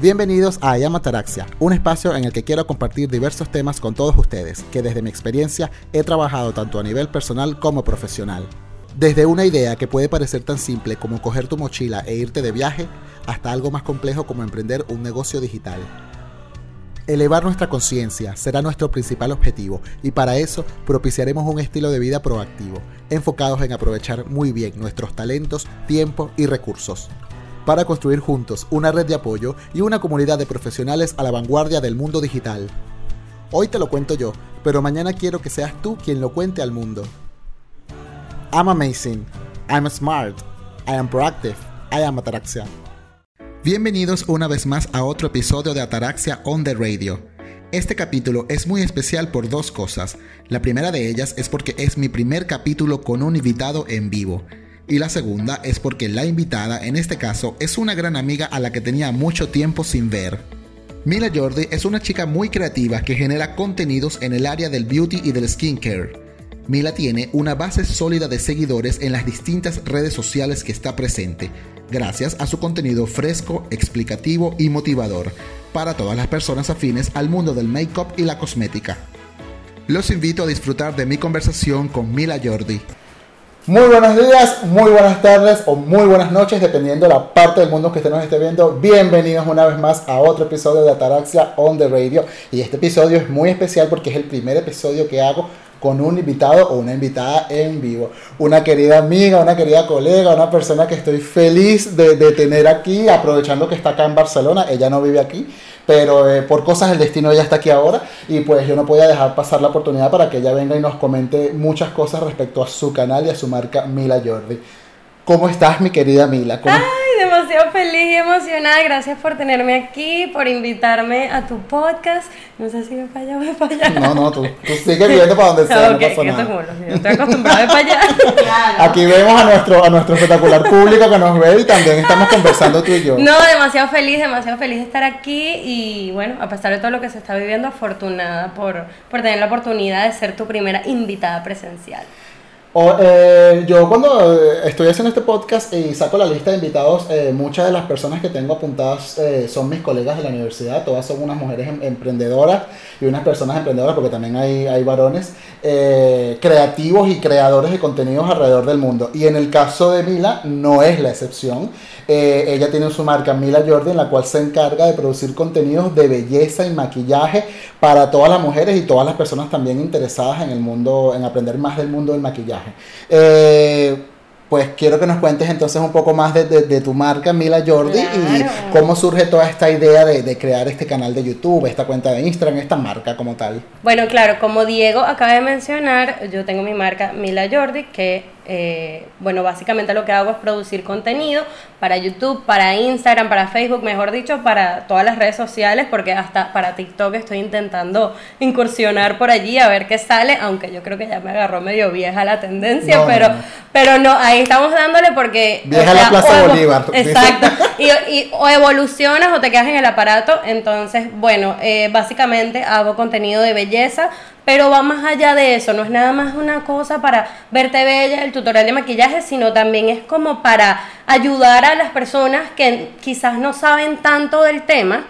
Bienvenidos a Ayamataraxia, un espacio en el que quiero compartir diversos temas con todos ustedes, que desde mi experiencia he trabajado tanto a nivel personal como profesional. Desde una idea que puede parecer tan simple como coger tu mochila e irte de viaje, hasta algo más complejo como emprender un negocio digital. Elevar nuestra conciencia será nuestro principal objetivo y para eso propiciaremos un estilo de vida proactivo, enfocados en aprovechar muy bien nuestros talentos, tiempo y recursos para construir juntos una red de apoyo y una comunidad de profesionales a la vanguardia del mundo digital. Hoy te lo cuento yo, pero mañana quiero que seas tú quien lo cuente al mundo. I'm amazing. I'm smart. I am proactive. I am Ataraxia. Bienvenidos una vez más a otro episodio de Ataraxia on the Radio. Este capítulo es muy especial por dos cosas. La primera de ellas es porque es mi primer capítulo con un invitado en vivo y la segunda es porque la invitada en este caso es una gran amiga a la que tenía mucho tiempo sin ver. Mila Jordi es una chica muy creativa que genera contenidos en el área del beauty y del skincare. Mila tiene una base sólida de seguidores en las distintas redes sociales que está presente, gracias a su contenido fresco, explicativo y motivador para todas las personas afines al mundo del make-up y la cosmética. Los invito a disfrutar de mi conversación con Mila Jordi. Muy buenos días, muy buenas tardes o muy buenas noches, dependiendo de la parte del mundo que usted nos esté viendo. Bienvenidos una vez más a otro episodio de Ataraxia on the Radio. Y este episodio es muy especial porque es el primer episodio que hago con un invitado o una invitada en vivo. Una querida amiga, una querida colega, una persona que estoy feliz de, de tener aquí, aprovechando que está acá en Barcelona. Ella no vive aquí, pero eh, por cosas del destino ella está aquí ahora y pues yo no podía dejar pasar la oportunidad para que ella venga y nos comente muchas cosas respecto a su canal y a su marca Mila Jordi. ¿Cómo estás, mi querida Mila? ¿Cómo demasiado feliz y emocionada. Gracias por tenerme aquí, por invitarme a tu podcast. No sé si me allá o me allá. No, no, tú, tú sigues viendo para donde sea, no pasa nada. estoy acostumbrada a allá. Aquí vemos a nuestro, a nuestro espectacular público que nos ve y también estamos conversando tú y yo. No, demasiado feliz, demasiado feliz de estar aquí y bueno, a pesar de todo lo que se está viviendo, afortunada por, por tener la oportunidad de ser tu primera invitada presencial. O, eh, yo cuando eh, estoy haciendo este podcast y saco la lista de invitados, eh, muchas de las personas que tengo apuntadas eh, son mis colegas de la universidad, todas son unas mujeres em, emprendedoras y unas personas emprendedoras, porque también hay, hay varones, creativos y creadores de contenidos alrededor del mundo. Y en el caso de Mila no es la excepción. Ella tiene su marca Mila Jordi, en la cual se encarga de producir contenidos de belleza y maquillaje para todas las mujeres y todas las personas también interesadas en el mundo, en aprender más del mundo del maquillaje. Eh, pues quiero que nos cuentes entonces un poco más de, tu marca, Mila Jordi, y cómo surge toda esta idea de, crear este canal de YouTube, esta cuenta de Instagram, esta marca como tal. Bueno, claro, como Diego acaba de mencionar, yo tengo mi marca Mila Jordi, que eh, bueno, básicamente lo que hago es producir contenido para YouTube, para Instagram, para Facebook, mejor dicho, para todas las redes sociales, porque hasta para TikTok estoy intentando incursionar por allí a ver qué sale, aunque yo creo que ya me agarró medio vieja la tendencia, pero, no. pero no, ahí estamos dándole porque... Vieja la Plaza Bolívar. Exacto. Y, o evolucionas o te quedas en el aparato, entonces, bueno, eh, básicamente hago contenido de belleza, pero va más allá de eso, no es nada más una cosa para verte bella, el tutorial de maquillaje, sino también es como para ayudar a las personas que quizás no saben tanto del tema.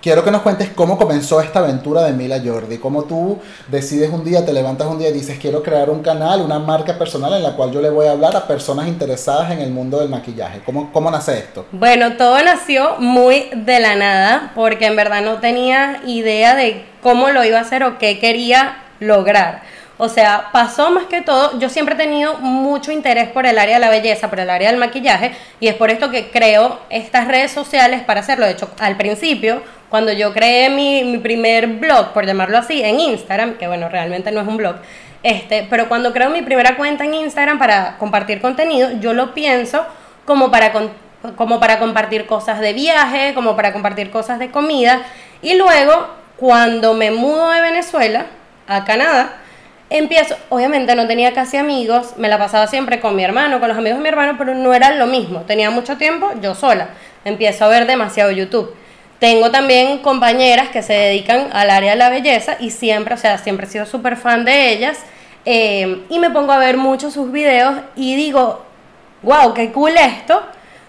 Quiero que nos cuentes cómo comenzó esta aventura de Mila Jordi, cómo tú decides un día, te levantas un día y dices quiero crear un canal, una marca personal en la cual yo le voy a hablar a personas interesadas en el mundo del maquillaje. ¿Cómo, cómo nace esto? Bueno, todo nació muy de la nada, porque en verdad no tenía idea de cómo lo iba a hacer o qué quería lograr. O sea, pasó más que todo, yo siempre he tenido mucho interés por el área de la belleza, por el área del maquillaje, y es por esto que creo estas redes sociales para hacerlo. De hecho, al principio, cuando yo creé mi, primer blog, por llamarlo así, en Instagram, que bueno, realmente no es un blog, este, pero cuando creo mi primera cuenta en Instagram para compartir contenido, yo lo pienso como para, como para compartir cosas de viaje, como para compartir cosas de comida, y luego, cuando me mudo de Venezuela, a Canadá, empiezo, obviamente no tenía casi amigos, me la pasaba siempre con mi hermano, con los amigos de mi hermano, pero no era lo mismo, tenía mucho tiempo yo sola, empiezo a ver demasiado YouTube. Tengo también compañeras que se dedican al área de la belleza y siempre, o sea, siempre he sido súper fan de ellas eh, y me pongo a ver muchos sus videos y digo, wow, qué cool esto,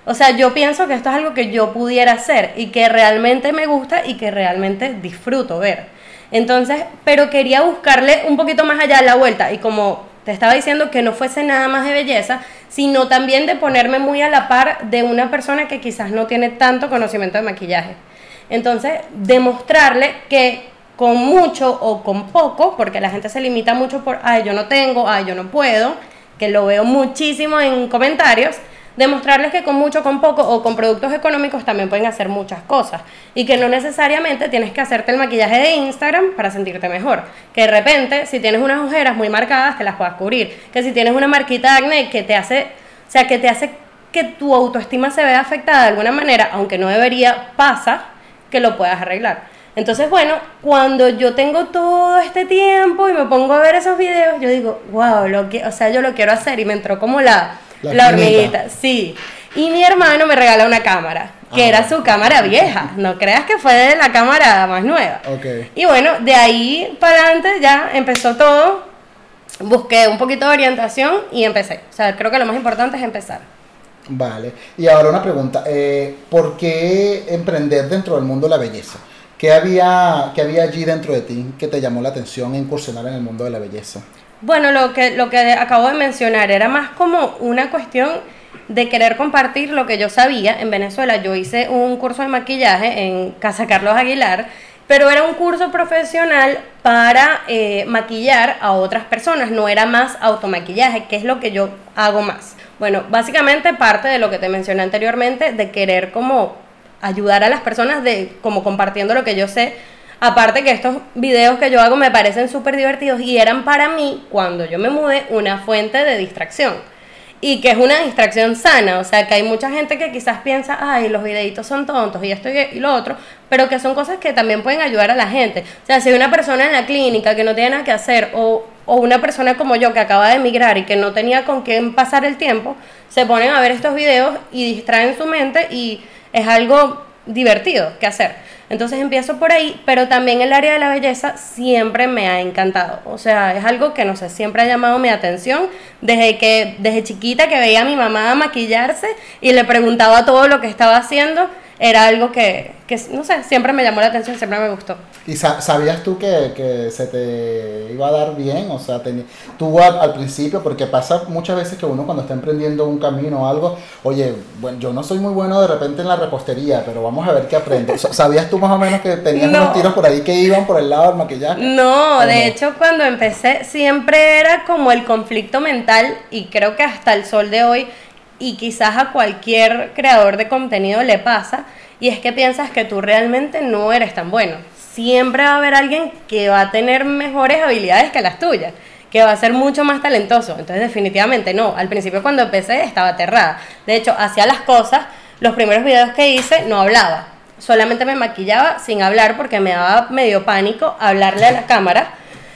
O sea, yo pienso que esto es algo que yo pudiera hacer y que realmente me gusta y que realmente disfruto ver. Entonces, pero quería buscarle un poquito más allá la vuelta y como te estaba diciendo que no fuese nada más de belleza, sino también de ponerme muy a la par de una persona que quizás no tiene tanto conocimiento de maquillaje. Entonces, demostrarle que con mucho o con poco, porque la gente se limita mucho por, ay, yo no tengo, ay, yo no puedo, que lo veo muchísimo en comentarios, demostrarles que con mucho, con poco o con productos económicos también pueden hacer muchas cosas y que no necesariamente tienes que hacerte el maquillaje de Instagram para sentirte mejor. Que de repente, si tienes unas ojeras muy marcadas, te las puedas cubrir. Que si tienes una marquita de acné que te hace, o sea, que te hace que tu autoestima se vea afectada de alguna manera, aunque no debería, pasa que lo puedas arreglar. Entonces, bueno, cuando yo tengo todo este tiempo y me pongo a ver esos videos, yo digo, wow, lo que, o sea, yo lo quiero hacer y me entró como la, la, hormiguita, sí. Y mi hermano me regala una cámara, que ah. era su cámara vieja, no creas que fue de la cámara más nueva. Okay. Y bueno, de ahí para adelante ya empezó todo, busqué un poquito de orientación y empecé. O sea, creo que lo más importante es empezar. Vale, y ahora una pregunta, eh, ¿por qué emprender dentro del mundo de la belleza? ¿Qué había, ¿Qué había allí dentro de ti que te llamó la atención incursionar en el mundo de la belleza? Bueno, lo que, lo que acabo de mencionar era más como una cuestión de querer compartir lo que yo sabía. En Venezuela yo hice un curso de maquillaje en Casa Carlos Aguilar, pero era un curso profesional para eh, maquillar a otras personas, no era más automaquillaje, que es lo que yo hago más. Bueno, básicamente parte de lo que te mencioné anteriormente, de querer como ayudar a las personas de como compartiendo lo que yo sé. Aparte que estos videos que yo hago me parecen súper divertidos y eran para mí, cuando yo me mudé, una fuente de distracción. Y que es una distracción sana, o sea que hay mucha gente que quizás piensa, ay, los videitos son tontos y esto y lo otro, pero que son cosas que también pueden ayudar a la gente. O sea, si hay una persona en la clínica que no tiene nada que hacer o, o una persona como yo que acaba de emigrar y que no tenía con quién pasar el tiempo, se ponen a ver estos videos y distraen su mente y es algo divertido que hacer. Entonces empiezo por ahí, pero también el área de la belleza siempre me ha encantado. O sea, es algo que no sé, siempre ha llamado mi atención desde que desde chiquita que veía a mi mamá maquillarse y le preguntaba todo lo que estaba haciendo era algo que, que, no sé, siempre me llamó la atención, siempre me gustó. ¿Y sabías tú que, que, se te iba a dar bien? O sea, tú al, principio, porque pasa muchas veces que uno cuando está emprendiendo un camino o algo, oye, bueno, yo no soy muy bueno de repente en la repostería, pero vamos a ver qué aprendo. ¿Sabías tú más o menos que tenías unos tiros por ahí que iban por el lado del maquillaje? No, de hecho cuando empecé siempre era como el conflicto mental y creo que hasta el sol de hoy y quizás a cualquier creador de contenido le pasa, y es que piensas que tú realmente no eres tan bueno. Siempre va a haber alguien que va a tener mejores habilidades que las tuyas, que va a ser mucho más talentoso. Entonces definitivamente no. Al principio cuando empecé estaba aterrada. De hecho, hacía las cosas, los primeros videos que hice no hablaba. Solamente me maquillaba sin hablar porque me daba medio pánico hablarle a la cámara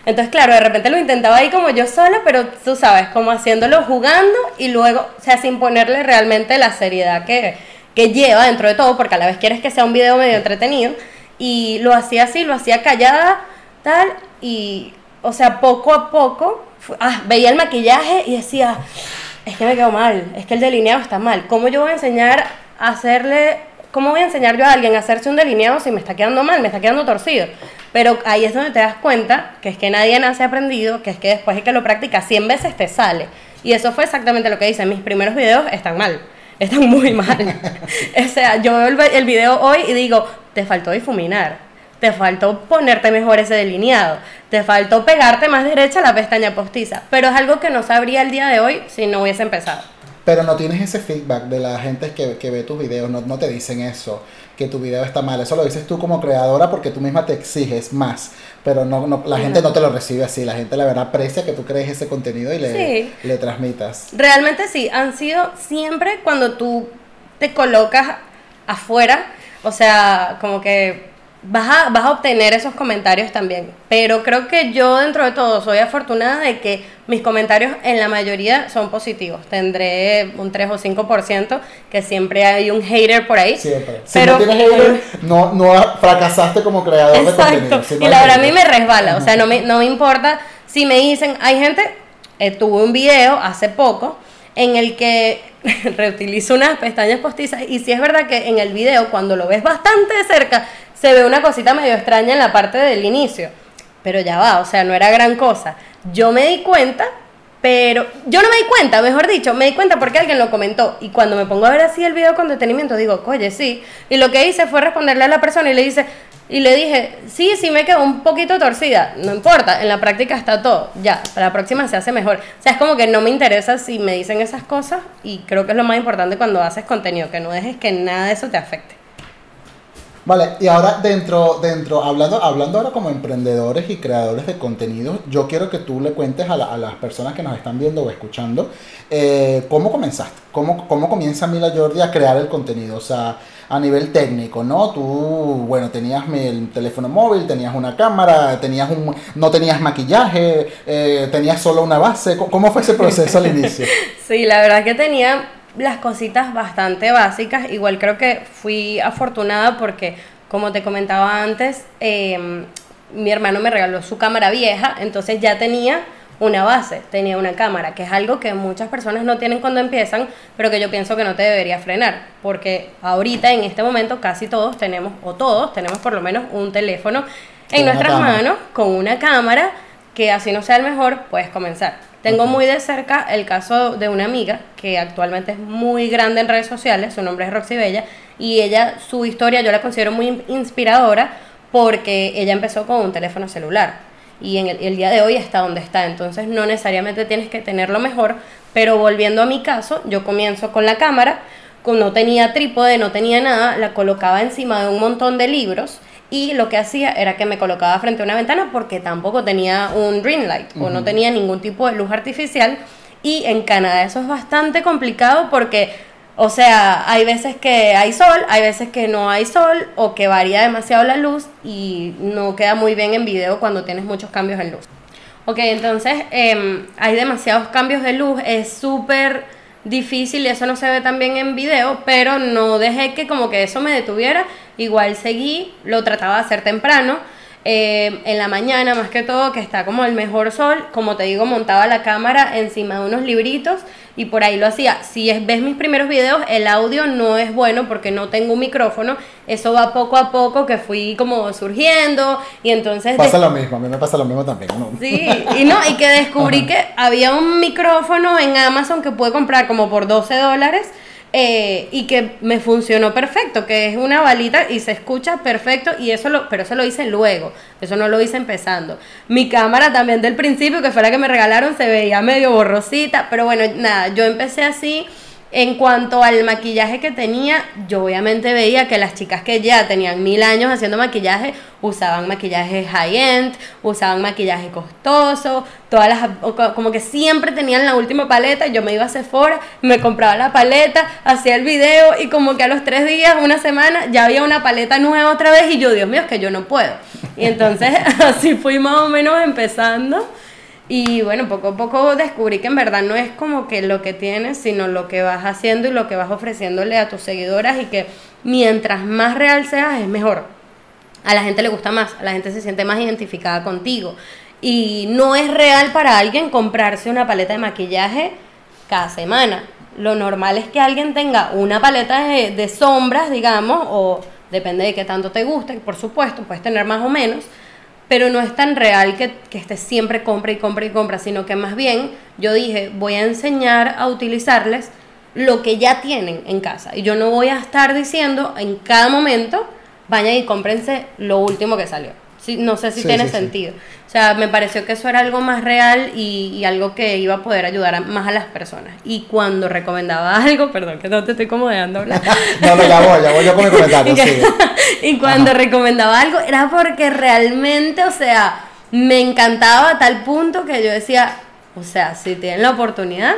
entonces, claro, de repente lo intentaba ahí como yo sola, pero tú sabes, como haciéndolo jugando y luego, o sea, sin ponerle realmente la seriedad que, que lleva dentro de todo, porque a la vez quieres que sea un video medio entretenido. Y lo hacía así, lo hacía callada, tal, y, o sea, poco a poco, ah, veía el maquillaje y decía, es que me quedó mal, es que el delineado está mal. ¿Cómo yo voy a enseñar a hacerle ¿cómo voy a enseñar yo a alguien a hacerse un delineado si me está quedando mal, me está quedando torcido? Pero ahí es donde te das cuenta que es que nadie nace aprendido, que es que después de que lo practicas 100 veces te sale. Y eso fue exactamente lo que hice. Mis primeros videos están mal, están muy mal. o sea, yo veo el, el video hoy y digo, te faltó difuminar, te faltó ponerte mejor ese delineado, te faltó pegarte más derecha la pestaña postiza. Pero es algo que no sabría el día de hoy si no hubiese empezado. Pero no tienes ese feedback de la gente que, que ve tus videos, no, no, te dicen eso, que tu video está mal. Eso lo dices tú como creadora porque tú misma te exiges más. Pero no, no la gente no te lo recibe así. La gente la verdad aprecia que tú crees ese contenido y le, le transmitas. Realmente sí, han sido siempre cuando tú te colocas afuera, o sea, como que vas a, vas a obtener esos comentarios también. Pero creo que yo dentro de todo soy afortunada de que mis comentarios en la mayoría son positivos. Tendré un 3 o 5% que siempre hay un hater por ahí. Siempre. Si no tienes hater, no, no fracasaste como creador de contenido. y la verdad a mí me resbala. O sea, no me, no me importa si me dicen, hay gente, eh, tuve un video hace poco en el que reutilizo unas pestañas postizas y si es verdad que en el video cuando lo ves bastante de cerca se ve una cosita medio extraña en la parte del inicio, pero ya va, o sea, no era gran cosa. Yo me di cuenta, pero yo no me di cuenta, mejor dicho, me di cuenta porque alguien lo comentó y cuando me pongo a ver así el video con detenimiento digo, oye, sí, y lo que hice fue responderle a la persona y le y le dije, sí, sí me quedó un poquito torcida, no importa, en la práctica está todo, ya, para la próxima se hace mejor. O sea, es como que no me interesa si me dicen esas cosas y creo que es lo más importante cuando haces contenido, que no dejes que nada de eso te afecte. Vale, y ahora dentro, dentro, hablando, hablando ahora como emprendedores y creadores de contenido, yo quiero que tú le cuentes a, a las personas que nos están viendo o escuchando, eh, ¿cómo comenzaste? ¿Cómo, ¿Cómo comienza Mila Jordi a crear el contenido? O sea, a nivel técnico, ¿no? Tú, bueno, tenías el teléfono móvil, tenías una cámara, tenías un, no tenías maquillaje, eh, tenías solo una base. ¿Cómo fue ese proceso al inicio? Sí, la verdad que tenía las cositas bastante básicas. Igual creo que fui afortunada porque, como te comentaba antes, em, mi hermano me regaló su cámara vieja, entonces ya tenía una base, tenía una cámara, que es algo que muchas personas no tienen cuando empiezan, pero que yo pienso que no te debería frenar, porque ahorita en este momento casi todos tenemos, o todos tenemos por lo menos un teléfono en nuestras manos con una cámara que así no sea el mejor, puedes comenzar. Tengo muy de cerca el caso de una amiga que actualmente es muy grande en redes sociales, su nombre es Roxy Bella, y ella, su historia yo la considero muy inspiradora porque ella empezó con un teléfono celular y en el, día de hoy está donde está. Entonces no necesariamente tienes que tenerlo mejor, pero volviendo a mi caso, yo comienzo con la cámara, no tenía trípode, no tenía nada, la colocaba encima de un montón de libros y lo que hacía era que me colocaba frente a una ventana porque tampoco tenía un ring light o no tenía ningún tipo de luz artificial y en Canadá eso es bastante complicado porque o sea, hay veces que hay sol, hay veces que no hay sol o que varía demasiado la luz y no queda muy bien en video cuando tienes muchos cambios en luz. Ok, entonces em, hay demasiados cambios de luz, es súper difícil y eso no se ve tan bien en video, pero no dejé que como que eso me detuviera, igual seguí, lo trataba de hacer temprano eh, en la mañana más que todo, que está como el mejor sol, como te digo, montaba la cámara encima de unos libritos y por ahí lo hacía. Si es, ves mis primeros videos, el audio no es bueno porque no tengo un micrófono, eso va poco a poco que fui como surgiendo y entonces... Pasa lo mismo, a mí me pasa lo mismo también. ¿no? Sí, y no, y que descubrí que había un micrófono en Amazon que pude comprar como por 12 dólares eh, y que me funcionó perfecto, que es una balita y se escucha perfecto y eso lo, pero eso lo hice luego, eso no lo hice empezando. Mi cámara también del principio, que fue la que me regalaron, se veía medio borrosita, pero bueno, nada, yo empecé así en cuanto al maquillaje que tenía, yo obviamente veía que las chicas que ya tenían mil años haciendo maquillaje usaban maquillaje high-end, usaban maquillaje costoso, todas las, como que siempre tenían la última paleta. Yo me iba a Sephora, me compraba la paleta, hacía el video y como que a los tres días, una semana, ya había una paleta nueva otra vez y yo, Dios mío, es que yo no puedo. Y entonces así fui más o menos empezando. Y bueno, poco a poco descubrí que en verdad no es como que lo que tienes, sino lo que vas haciendo y lo que vas ofreciéndole a tus seguidoras y que mientras más real seas es mejor. A la gente le gusta más, a la gente se siente más identificada contigo. Y no es real para alguien comprarse una paleta de maquillaje cada semana. Lo normal es que alguien tenga una paleta de, de sombras, digamos, o depende de qué tanto te guste, por supuesto, puedes tener más o menos, pero no es tan real que, que estés siempre compra y compra y compra, sino que más bien yo dije, voy a enseñar a utilizarles lo que ya tienen en casa. Y yo no voy a estar diciendo en cada momento, vayan y cómprense lo último que salió. No sé si tiene sentido. O sea, me pareció que eso era algo más real y, algo que iba a poder ayudar más a las personas. Y cuando recomendaba algo, perdón que no te estoy como dejando hablar. no, no, ya voy, ya voy yo con mi comentario. y, cuando recomendaba algo era porque realmente, o sea, me encantaba a tal punto que yo decía, o sea, si tienen la oportunidad,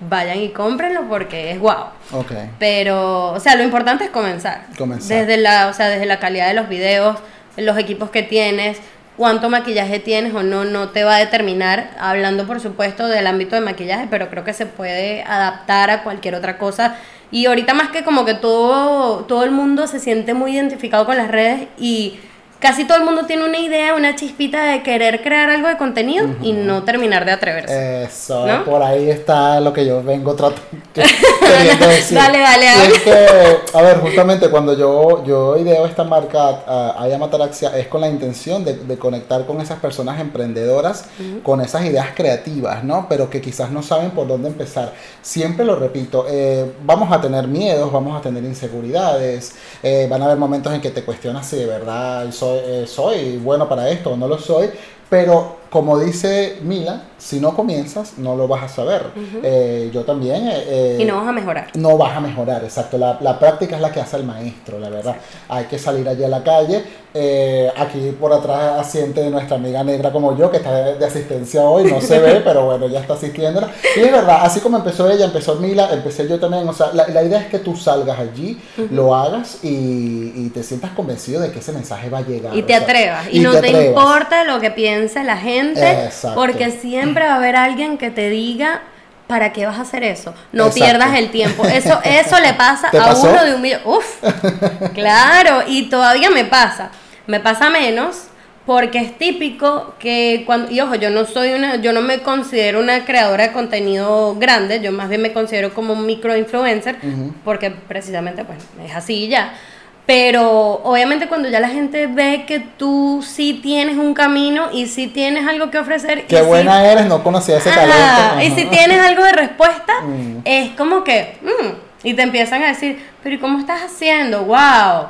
vayan y cómprenlo porque es guau. Okay. Pero, o sea, lo importante es comenzar. Comenzar. Desde la, o sea, desde la calidad de los videos, los equipos que tienes, cuánto maquillaje tienes o no, no te va a determinar, hablando por supuesto del ámbito de maquillaje, pero creo que se puede adaptar a cualquier otra cosa. Y ahorita más que como que todo, todo el mundo se siente muy identificado con las redes y casi todo el mundo tiene una idea, una chispita de querer crear algo de contenido y no terminar de atreverse. Eso, por ahí está lo que yo vengo tratando queriendo decir. dale, dale, dale. Es que, a ver, justamente cuando yo, yo ideo esta marca Aya Mataraxia es con la intención de, conectar con esas personas emprendedoras, con esas ideas creativas, ¿no? Pero que quizás no saben por dónde empezar. Siempre lo repito, eh, vamos a tener miedos, vamos a tener inseguridades, eh, van a haber momentos en que te cuestionas si de verdad soy, eh, soy bueno para esto o no lo soy, pero como dice Mila, si no comienzas, no lo vas a saber. Eh, yo también... Eh, eh, y no vas a mejorar. No vas a mejorar, exacto. La, la, práctica es la que hace el maestro, la verdad. Hay que salir allí a la calle. aquí por atrás asiente nuestra amiga negra como yo, que está de, asistencia hoy, no se ve, pero bueno, ya está asistiéndola. Y es verdad, así como empezó ella, empezó Mila, empecé yo también. O sea, la, la idea es que tú salgas allí, lo hagas y, y, te sientas convencido de que ese mensaje va a llegar. Y te atrevas. Y, no te, importa lo que piense la gente, porque siempre va a haber alguien que te diga ¿para qué vas a hacer eso? No pierdas el tiempo. Eso, eso le pasa a uno de un millón. Uf, claro, y todavía me pasa. Me pasa menos porque es típico que cuando, y ojo, yo no soy una, yo no me considero una creadora de contenido grande, yo más bien me considero como un micro influencer, porque precisamente pues es así ya. Pero obviamente cuando ya la gente ve que tú sí tienes un camino y sí tienes algo que ofrecer. Qué buena eres, no conocía ese talento. Y si tienes algo de respuesta, mm. es como que... Mm, y te empiezan a decir, pero ¿y cómo estás haciendo? ¡Wow!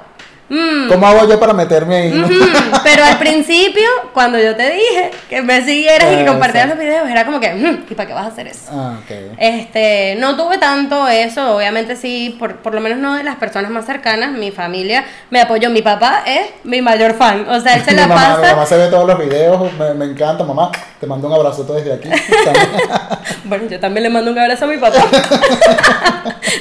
Mm. ¿Cómo hago yo para meterme ahí? Pero al principio, cuando yo te dije que me siguieras y que compartieras los videos, era como que, mm, ¿y para qué vas a hacer eso? Ah, este, no tuve tanto eso, obviamente sí, por, por lo menos no de las personas más cercanas, mi familia me apoyó, mi papá es mi mayor fan, o sea, él se la pasa. Mi mamá se ve todos los videos, me, me encanta, mamá, te mando un abrazo desde aquí. bueno, yo también le mando un abrazo a mi papá.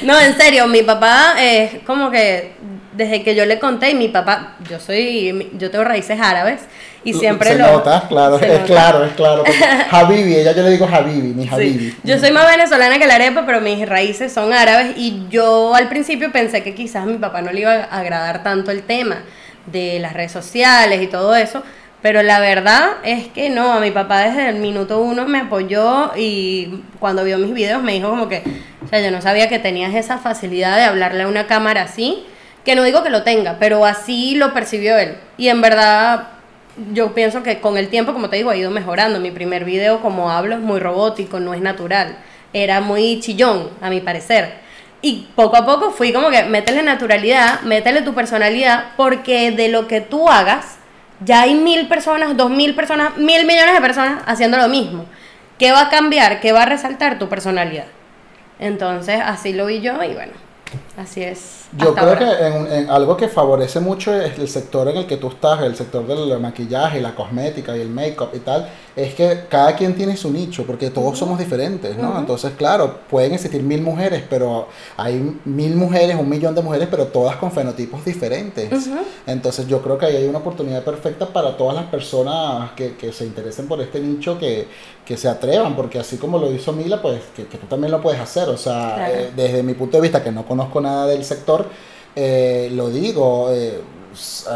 no, en serio, mi papá es como que desde que yo le conté, y mi papá, yo soy, yo tengo raíces árabes, y siempre se lo... Nota, claro, es claro, es claro. Habibi, ella yo le digo Habibi, mi Habibi. Yo soy más venezolana que la arepa, pero mis raíces son árabes, y yo al principio pensé que quizás a mi papá no le iba a agradar tanto el tema de las redes sociales y todo eso, pero la verdad es que no, a mi papá desde el minuto uno me apoyó y cuando vio mis videos me dijo como que, o sea, yo no sabía que tenías esa facilidad de hablarle a una cámara así que no digo que lo tenga, pero así lo percibió él. Y en verdad yo pienso que con el tiempo, como te digo, ha ido mejorando. Mi primer video, como hablo, es muy robótico, no es natural. Era muy chillón, a mi parecer. Y poco a poco fui como que métele naturalidad, métele tu personalidad, porque de lo que tú hagas, ya hay mil personas, dos mil personas, mil millones de personas haciendo lo mismo. ¿Qué va a cambiar? ¿Qué va a resaltar tu personalidad? Entonces, así lo vi yo y bueno, así es. Yo creo que en, algo que favorece mucho es el sector en el que tú estás, el sector del maquillaje, la cosmética y el make-up y tal, es que cada quien tiene su nicho, porque todos somos diferentes, ¿no? Entonces, claro, pueden existir mil mujeres, pero hay mil mujeres, un millón de mujeres, pero todas con fenotipos diferentes. Entonces, yo creo que ahí hay una oportunidad perfecta para todas las personas que, que se interesen por este nicho, que, que se atrevan, porque así como lo hizo Mila, pues que, tú también lo puedes hacer. O sea, eh, desde mi punto de vista, que no conozco nada del sector, eh, lo digo, eh,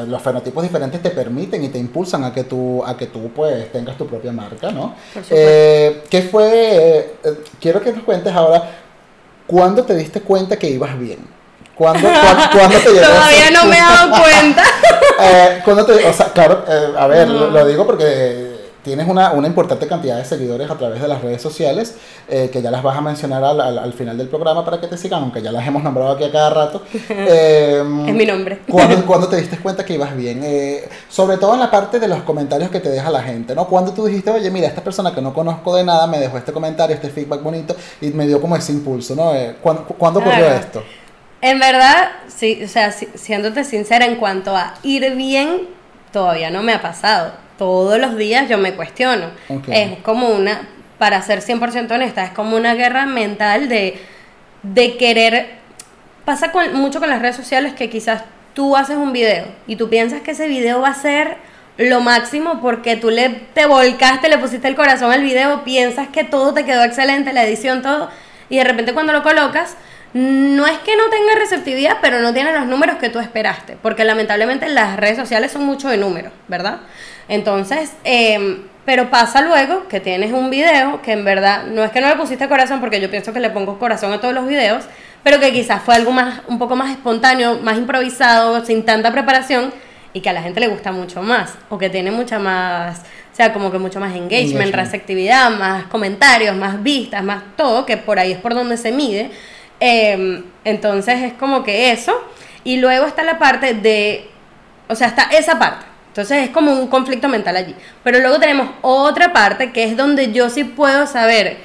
los fenotipos diferentes te permiten y te impulsan a que tú, a que tú pues tengas tu propia marca, ¿no? Eh, ¿Qué fue? quiero que nos cuentes ahora, ¿cuándo te diste cuenta que ibas bien? ¿Cuándo, te Todavía no me he dado cuenta. o sea, claro, a ver, lo, digo porque tienes una, una, importante cantidad de seguidores a través de las redes sociales, eh, que ya las vas a mencionar al, al, final del programa para que te sigan, aunque ya las hemos nombrado aquí a cada rato. Eh, es mi nombre. ¿cuándo, te diste cuenta que ibas bien? Eh, sobre todo en la parte de los comentarios que te deja la gente, ¿no? Cuando tú dijiste, oye, mira, esta persona que no conozco de nada me dejó este comentario, este feedback bonito, y me dio como ese impulso, ¿no? ¿Cuándo, ¿cuándo ocurrió esto? En verdad, sí, o sea, siéndote sincera en cuanto a ir bien, todavía no me ha pasado todos los días yo me cuestiono. Es como una, para ser 100% honesta, es como una guerra mental de, de querer... Pasa con, mucho con las redes sociales que quizás tú haces un video y tú piensas que ese video va a ser lo máximo porque tú le te volcaste, le pusiste el corazón al video, piensas que todo te quedó excelente, la edición, todo, y de repente cuando lo colocas, no es que no tenga receptividad, pero no tiene los números que tú esperaste, porque lamentablemente las redes sociales son mucho de números, ¿verdad? Entonces, em, pero pasa luego que tienes un video que en verdad no es que no le pusiste corazón, porque yo pienso que le pongo corazón a todos los videos, pero que quizás fue algo más, un poco más espontáneo, más improvisado, sin tanta preparación y que a la gente le gusta mucho más, o que tiene mucha más, o sea, como que mucho más engagement, Engagement. receptividad, más comentarios, más vistas, más todo, que por ahí es por donde se mide. Eh, entonces es como que eso. Y luego está la parte de, o sea, está esa parte. Entonces es como un conflicto mental allí. Pero luego tenemos otra parte que es donde yo sí puedo saber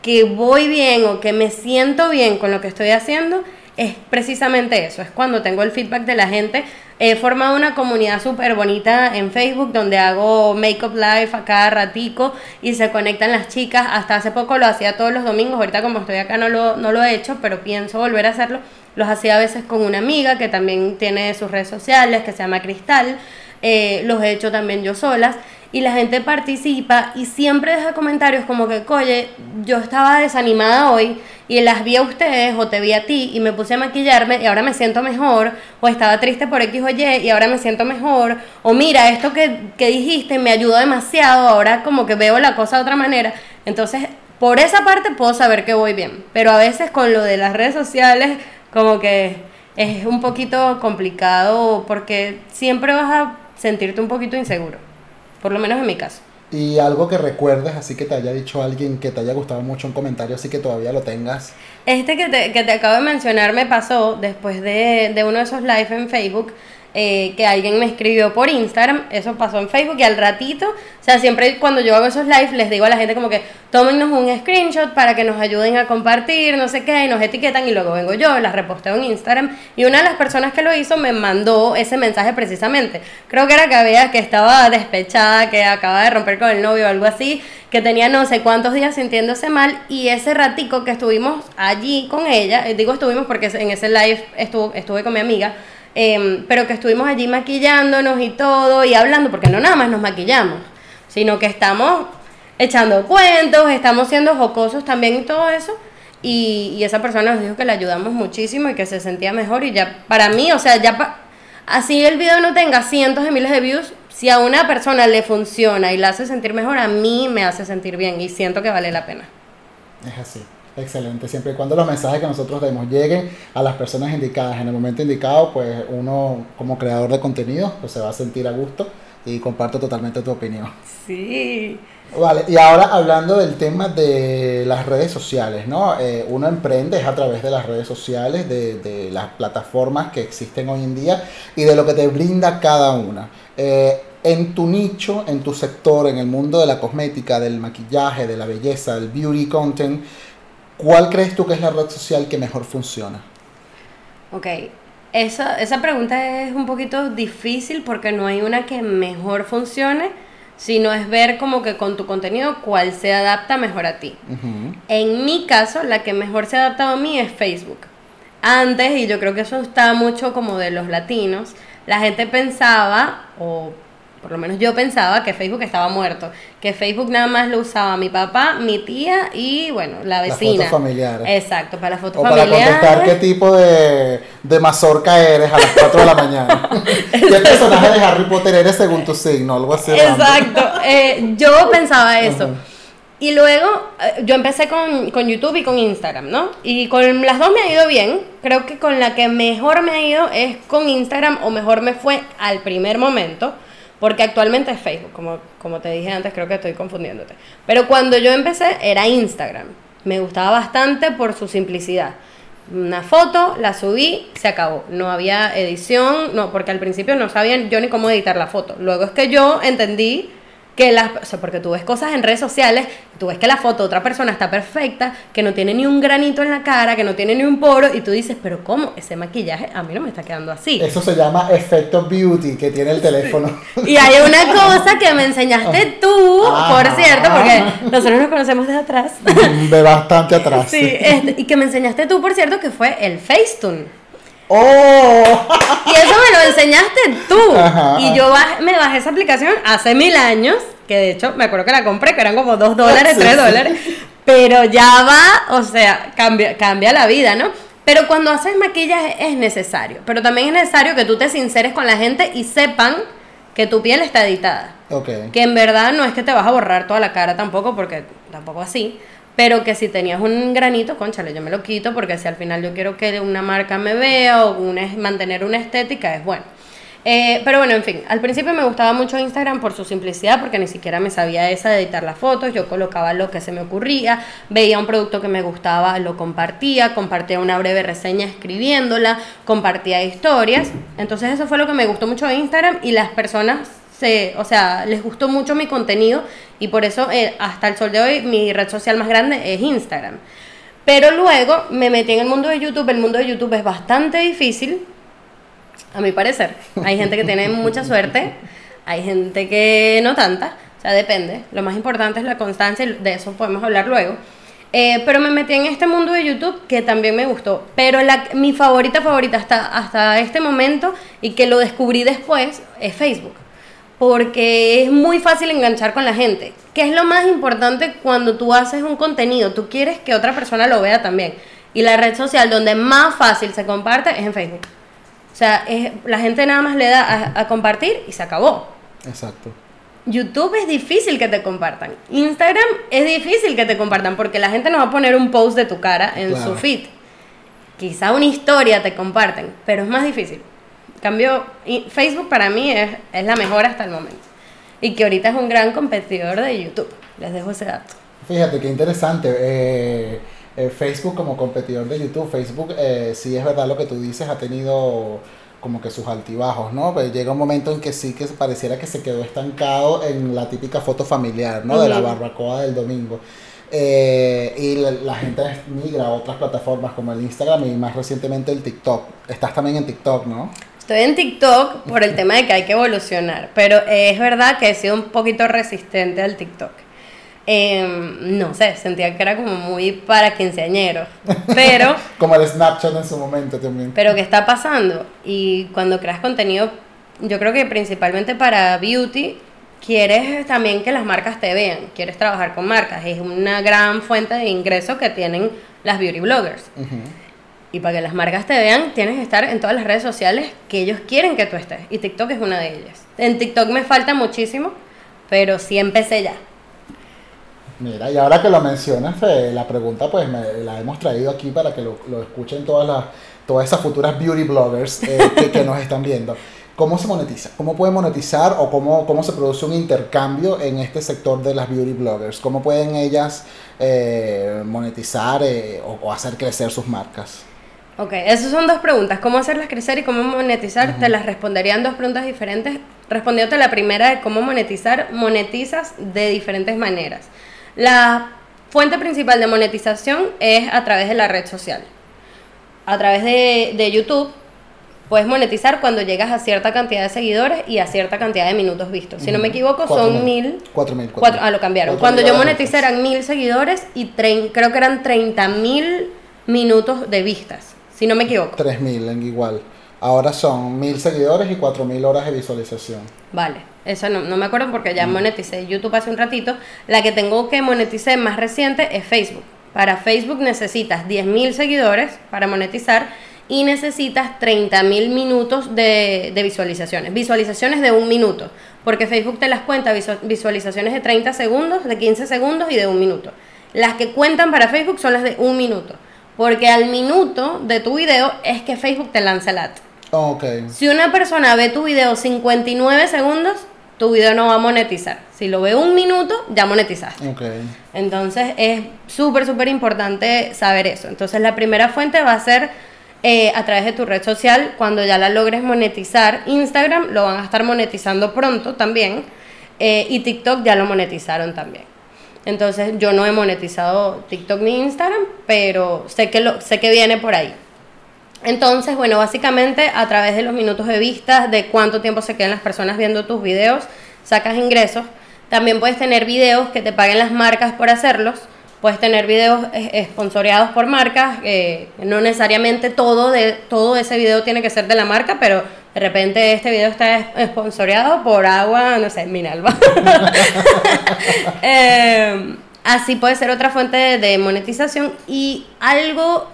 que voy bien o que me siento bien con lo que estoy haciendo. Es precisamente eso, es cuando tengo el feedback de la gente. He formado una comunidad súper bonita en Facebook donde hago Makeup Live a cada ratico y se conectan las chicas. Hasta hace poco lo hacía todos los domingos, ahorita como estoy acá no lo, no lo he hecho, pero pienso volver a hacerlo. Los hacía a veces con una amiga que también tiene sus redes sociales, que se llama Cristal. Eh, los he hecho también yo solas y la gente participa y siempre deja comentarios como que, oye, yo estaba desanimada hoy y las vi a ustedes o te vi a ti y me puse a maquillarme y ahora me siento mejor, o estaba triste por X o Y y ahora me siento mejor, o mira, esto que, que dijiste me ayudó demasiado, ahora como que veo la cosa de otra manera. Entonces, por esa parte puedo saber que voy bien, pero a veces con lo de las redes sociales como que es un poquito complicado porque siempre vas a sentirte un poquito inseguro, por lo menos en mi caso. Y algo que recuerdes, así que te haya dicho alguien que te haya gustado mucho un comentario, así que todavía lo tengas. Este que te, que te acabo de mencionar me pasó después de, de uno de esos live en Facebook. Eh, que alguien me escribió por Instagram, eso pasó en Facebook y al ratito, o sea, siempre cuando yo hago esos live les digo a la gente como que tómennos un screenshot para que nos ayuden a compartir, no sé qué, y nos etiquetan y luego vengo yo, las reposteo en Instagram y una de las personas que lo hizo me mandó ese mensaje precisamente. Creo que era que había que estaba despechada, que acaba de romper con el novio o algo así, que tenía no sé cuántos días sintiéndose mal y ese ratico que estuvimos allí con ella, eh, digo estuvimos porque en ese live estuve con mi amiga, em, pero que estuvimos allí maquillándonos y todo y hablando, porque no nada más nos maquillamos, sino que estamos echando cuentos, estamos siendo jocosos también y todo eso. Y, esa persona nos dijo que le ayudamos muchísimo y que se sentía mejor. Y ya, para mí, o sea, ya pa- así el video no tenga cientos de miles de views, si a una persona le funciona y la hace sentir mejor, a mí me hace sentir bien y siento que vale la pena. Es así. Excelente. Siempre y cuando los mensajes que nosotros demos lleguen a las personas indicadas en el momento indicado, pues uno como creador de contenido pues se va a sentir a gusto y comparto totalmente tu opinión. Sí. Vale, y ahora hablando del tema de las redes sociales, ¿no? Eh, uno emprende es a través de las redes sociales, de, de las plataformas que existen hoy en día y de lo que te brinda cada una. Eh, en tu nicho, en tu sector, en el mundo de la cosmética, del maquillaje, de la belleza, del beauty content, ¿cuál crees tú que es la red social que mejor funciona? Ok, esa, esa pregunta es un poquito difícil porque no hay una que mejor funcione, sino es ver como que con tu contenido cuál se adapta mejor a ti. En mi caso, la que mejor se ha adaptado a mí es Facebook. Antes, y yo creo que eso está mucho como de los latinos, la gente pensaba, o por lo menos yo pensaba, que Facebook estaba muerto. Que Facebook nada más lo usaba mi papá, mi tía y, bueno, la Las vecina. fotos familiares. Exacto, para las fotos O para familiares. contestar qué tipo de, de mazorca eres a las 4 de la mañana. ¿Qué personaje de Harry Potter eres según tu signo? Algo así. Exacto, eh, yo pensaba eso. Y luego eh, yo empecé con, con YouTube y con Instagram, ¿no? Y con las dos me ha ido bien. Creo que con la que mejor me ha ido es con Instagram o mejor me fue al primer momento. Porque actualmente es Facebook, como, como te dije antes, creo que estoy confundiéndote. Pero cuando yo empecé era Instagram. Me gustaba bastante por su simplicidad. Una foto, la subí, se acabó. No había edición, no, porque al principio no sabía yo ni cómo editar la foto. Luego es que yo entendí que las, o sea, porque tú ves cosas en redes sociales, tú ves que la foto de otra persona está perfecta, que no tiene ni un granito en la cara, que no tiene ni un poro, y tú dices, pero ¿cómo? Ese maquillaje a mí no me está quedando así. Eso se llama efecto beauty que tiene el teléfono. Y hay una cosa que me enseñaste tú, por Ajá. cierto, porque nosotros nos conocemos desde atrás. de bastante atrás. Sí, este, y que me enseñaste tú, por cierto, que fue el Facetune. ¡Oh! Y eso me lo enseñaste tú. Ajá. Y yo baj- me bajé esa aplicación hace mil años, que de hecho me acuerdo que la compré, que eran como dos dólares, Sí, tres sí. dólares. Pero ya va, o sea, cambia, cambia la vida, ¿no? Pero cuando haces maquillaje es necesario. Pero también es necesario que tú te sinceres con la gente y sepan que tu piel está editada. Ok. Que en verdad no es que te vas a borrar toda la cara tampoco, porque tampoco así. Pero que si tenías un granito, conchale, yo me lo quito porque si al final yo quiero que una marca me vea o mantener una estética, es bueno. Eh, pero bueno, en fin, al principio me gustaba mucho Instagram por su simplicidad, porque ni siquiera me sabía esa de editar las fotos, yo colocaba lo que se me ocurría, veía un producto que me gustaba, lo compartía, compartía una breve reseña escribiéndola, compartía historias, entonces eso fue lo que me gustó mucho de Instagram y las personas se, o sea, les gustó mucho mi contenido y por eso eh, hasta el sol de hoy mi red social más grande es Instagram. Pero luego me metí en el mundo de YouTube, el mundo de YouTube es bastante difícil a mi parecer. Hay gente que tiene mucha suerte, hay gente que no tanta, o sea, depende. Lo más importante es la constancia y de eso podemos hablar luego. Eh, pero me metí en este mundo de YouTube que también me gustó. Pero la, mi favorita, favorita hasta, hasta este momento y que lo descubrí después es Facebook. Porque es muy fácil enganchar con la gente. ¿Qué es lo más importante cuando tú haces un contenido? Tú quieres que otra persona lo vea también. Y la red social donde más fácil se comparte es en Facebook. O sea, es, la gente nada más le da a, a compartir y se acabó. Exacto. YouTube es difícil que te compartan. Instagram es difícil que te compartan porque la gente no va a poner un post de tu cara en Claro. su feed. Quizá una historia te comparten, pero es más difícil. En cambio, Facebook para mí es, es la mejor hasta el momento. Y que ahorita es un gran competidor de YouTube. Les dejo ese dato. Fíjate qué interesante. eh, eh, Facebook como competidor de YouTube, Facebook eh, sí es verdad lo que tú dices, ha tenido como que sus altibajos, ¿no? Pues llega un momento en que sí que pareciera que se quedó estancado en la típica foto familiar, ¿no? De la barbacoa del domingo. Eh, y la, la gente migra a otras plataformas como el Instagram y más recientemente el TikTok. Estás también en TikTok, ¿no? Estoy en TikTok por el tema de que hay que evolucionar, pero es verdad que he sido un poquito resistente al TikTok. Em, no sé, sentía que era como muy para quinceañeros, pero, Como el Snapchat en su momento también. pero ¿qué está pasando? Y cuando creas contenido, yo creo que principalmente para beauty, quieres también que las marcas te vean, quieres trabajar con marcas, es una gran fuente de ingreso que tienen las beauty bloggers. Ujú. Y para que las marcas te vean, tienes que estar en todas las redes sociales que ellos quieren que tú estés. Y TikTok es una de ellas. En TikTok me falta muchísimo, pero sí empecé ya. Mira, y ahora que lo mencionas, la pregunta pues me, la hemos traído aquí para que lo, lo escuchen todas las todas esas futuras beauty bloggers eh, que, que nos están viendo. ¿Cómo se monetiza? ¿Cómo puede monetizar o cómo, cómo se produce un intercambio en este sector de las beauty bloggers? ¿Cómo pueden ellas eh, monetizar eh, o, o hacer crecer sus marcas? Ok, esas son dos preguntas. ¿Cómo hacerlas crecer y cómo monetizar? Te las responderían dos preguntas diferentes. Respondiéndote la primera de cómo monetizar, monetizas de diferentes maneras. La fuente principal de monetización es a través de la red social. A través de, de YouTube puedes monetizar cuando llegas a cierta cantidad de seguidores y a cierta cantidad de minutos vistos. Si no me equivoco, Cuatro son mil. mil. Cuatro mil. Cuatro, ah, lo cambiaron. Cuatro Cuando yo moneticé eran mil seguidores y trein- creo que eran 30 mil minutos de vistas, si no me equivoco. 3000 en igual. Ahora son mil seguidores y 4000 horas de visualización. Vale, eso no, no me acuerdo porque ya moneticé YouTube hace un ratito. La que tengo que monetizar más reciente es Facebook. Para Facebook necesitas 10.000 seguidores para monetizar y necesitas 30.000 minutos de, de visualizaciones. Visualizaciones de un minuto, porque Facebook te las cuenta visu- visualizaciones de 30 segundos, de 15 segundos y de un minuto. Las que cuentan para Facebook son las de un minuto, porque al minuto de tu video es que Facebook te lanza el ad. Ok. Si una persona ve tu video 59 segundos, tu video no va a monetizar. Si lo ve un minuto, ya monetizaste. Ok. Entonces es súper, súper importante saber eso. Entonces la primera fuente va a ser eh, a través de tu red social. Cuando ya la logres monetizar, Instagram lo van a estar monetizando pronto también. eh, y TikTok ya lo monetizaron también. Entonces yo no he monetizado TikTok ni Instagram, pero sé que, lo, sé que viene por ahí. Entonces, bueno, básicamente a través de los minutos de vistas, de cuánto tiempo se quedan las personas viendo tus videos, sacas ingresos. También puedes tener videos que te paguen las marcas por hacerlos. Puedes tener videos eh, sponsoreados por marcas. eh, no necesariamente todo de todo ese video tiene que ser de la marca, pero de repente este video está es- sponsoreado por agua, no sé, Minalba. Eh, así puede ser otra fuente de monetización y algo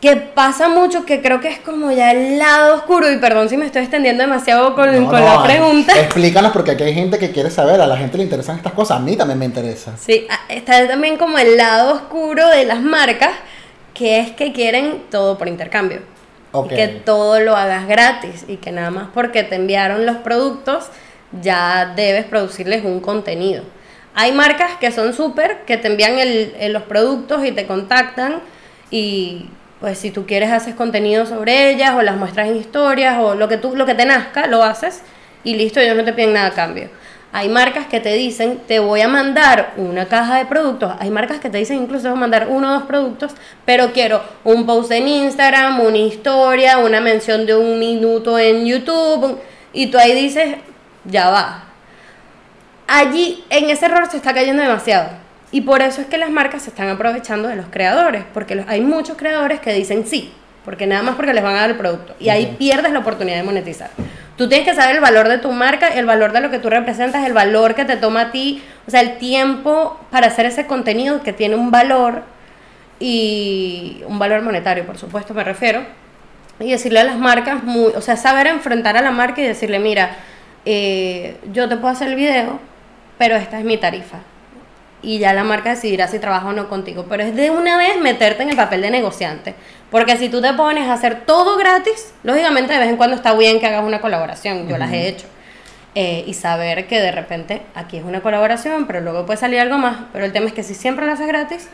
que pasa mucho, que creo que es como ya el lado oscuro, y perdón si me estoy extendiendo demasiado con, No, con no, la pregunta. Explícanos porque aquí hay gente que quiere saber, a la gente le interesan estas cosas, a mí también me interesa. Sí, a- está también como el lado oscuro de las marcas, que es que quieren todo por intercambio. Ok. Y que todo lo hagas gratis y que nada más porque te enviaron los productos ya debes producirles un contenido. Hay marcas que son súper, que te envían el- el- los productos y te contactan y pues si tú quieres haces contenido sobre ellas o las muestras en historias o lo que tú lo que te nazca lo haces y listo, ellos no te piden nada a cambio. Hay marcas que te dicen, te voy a mandar una caja de productos. Hay marcas que te dicen incluso te voy a mandar uno o dos productos, pero quiero un post en Instagram, una historia, una mención de un minuto en YouTube. Y tú ahí dices, ya va. Allí, en ese error se está cayendo demasiado. Y por eso es que las marcas se están aprovechando de los creadores, porque los- hay muchos creadores que dicen sí, porque nada más porque les van a dar el producto. Y ahí Ok. pierdes la oportunidad de monetizar. Tú tienes que saber el valor de tu marca, el valor de lo que tú representas, el valor que te toma a ti, o sea, el tiempo para hacer ese contenido que tiene un valor y un valor monetario, por supuesto, me refiero. Y decirle a las marcas, muy, o sea, saber enfrentar a la marca y decirle, mira, eh, yo te puedo hacer el video, pero esta es mi tarifa. Y ya la marca decidirá si trabaja o no contigo. Pero es de una vez meterte en el papel de negociante. Porque si tú te pones a hacer todo gratis, lógicamente de vez en cuando está bien que hagas una colaboración. Yo las he hecho. Eh, y saber que de repente aquí es una colaboración, pero luego puede salir algo más. Pero el tema es que si siempre lo haces gratis,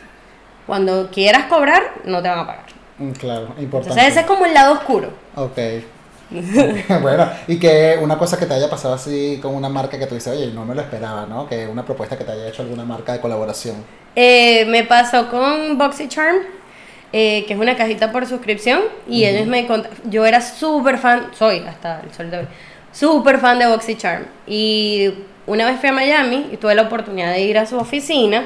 cuando quieras cobrar, no te van a pagar. Mm, Claro, importante. Entonces ese es como el lado oscuro. Ok. bueno, y que una cosa que te haya pasado así con una marca que tú dices, oye, no me lo esperaba, ¿no? Que una propuesta que te haya hecho alguna marca de colaboración. Eh, me pasó con BoxyCharm, eh, que es una cajita por suscripción, y ellos me cont- Yo era súper fan, soy hasta el sol de hoy, súper fan de BoxyCharm. Y una vez fui a Miami y tuve la oportunidad de ir a su oficina.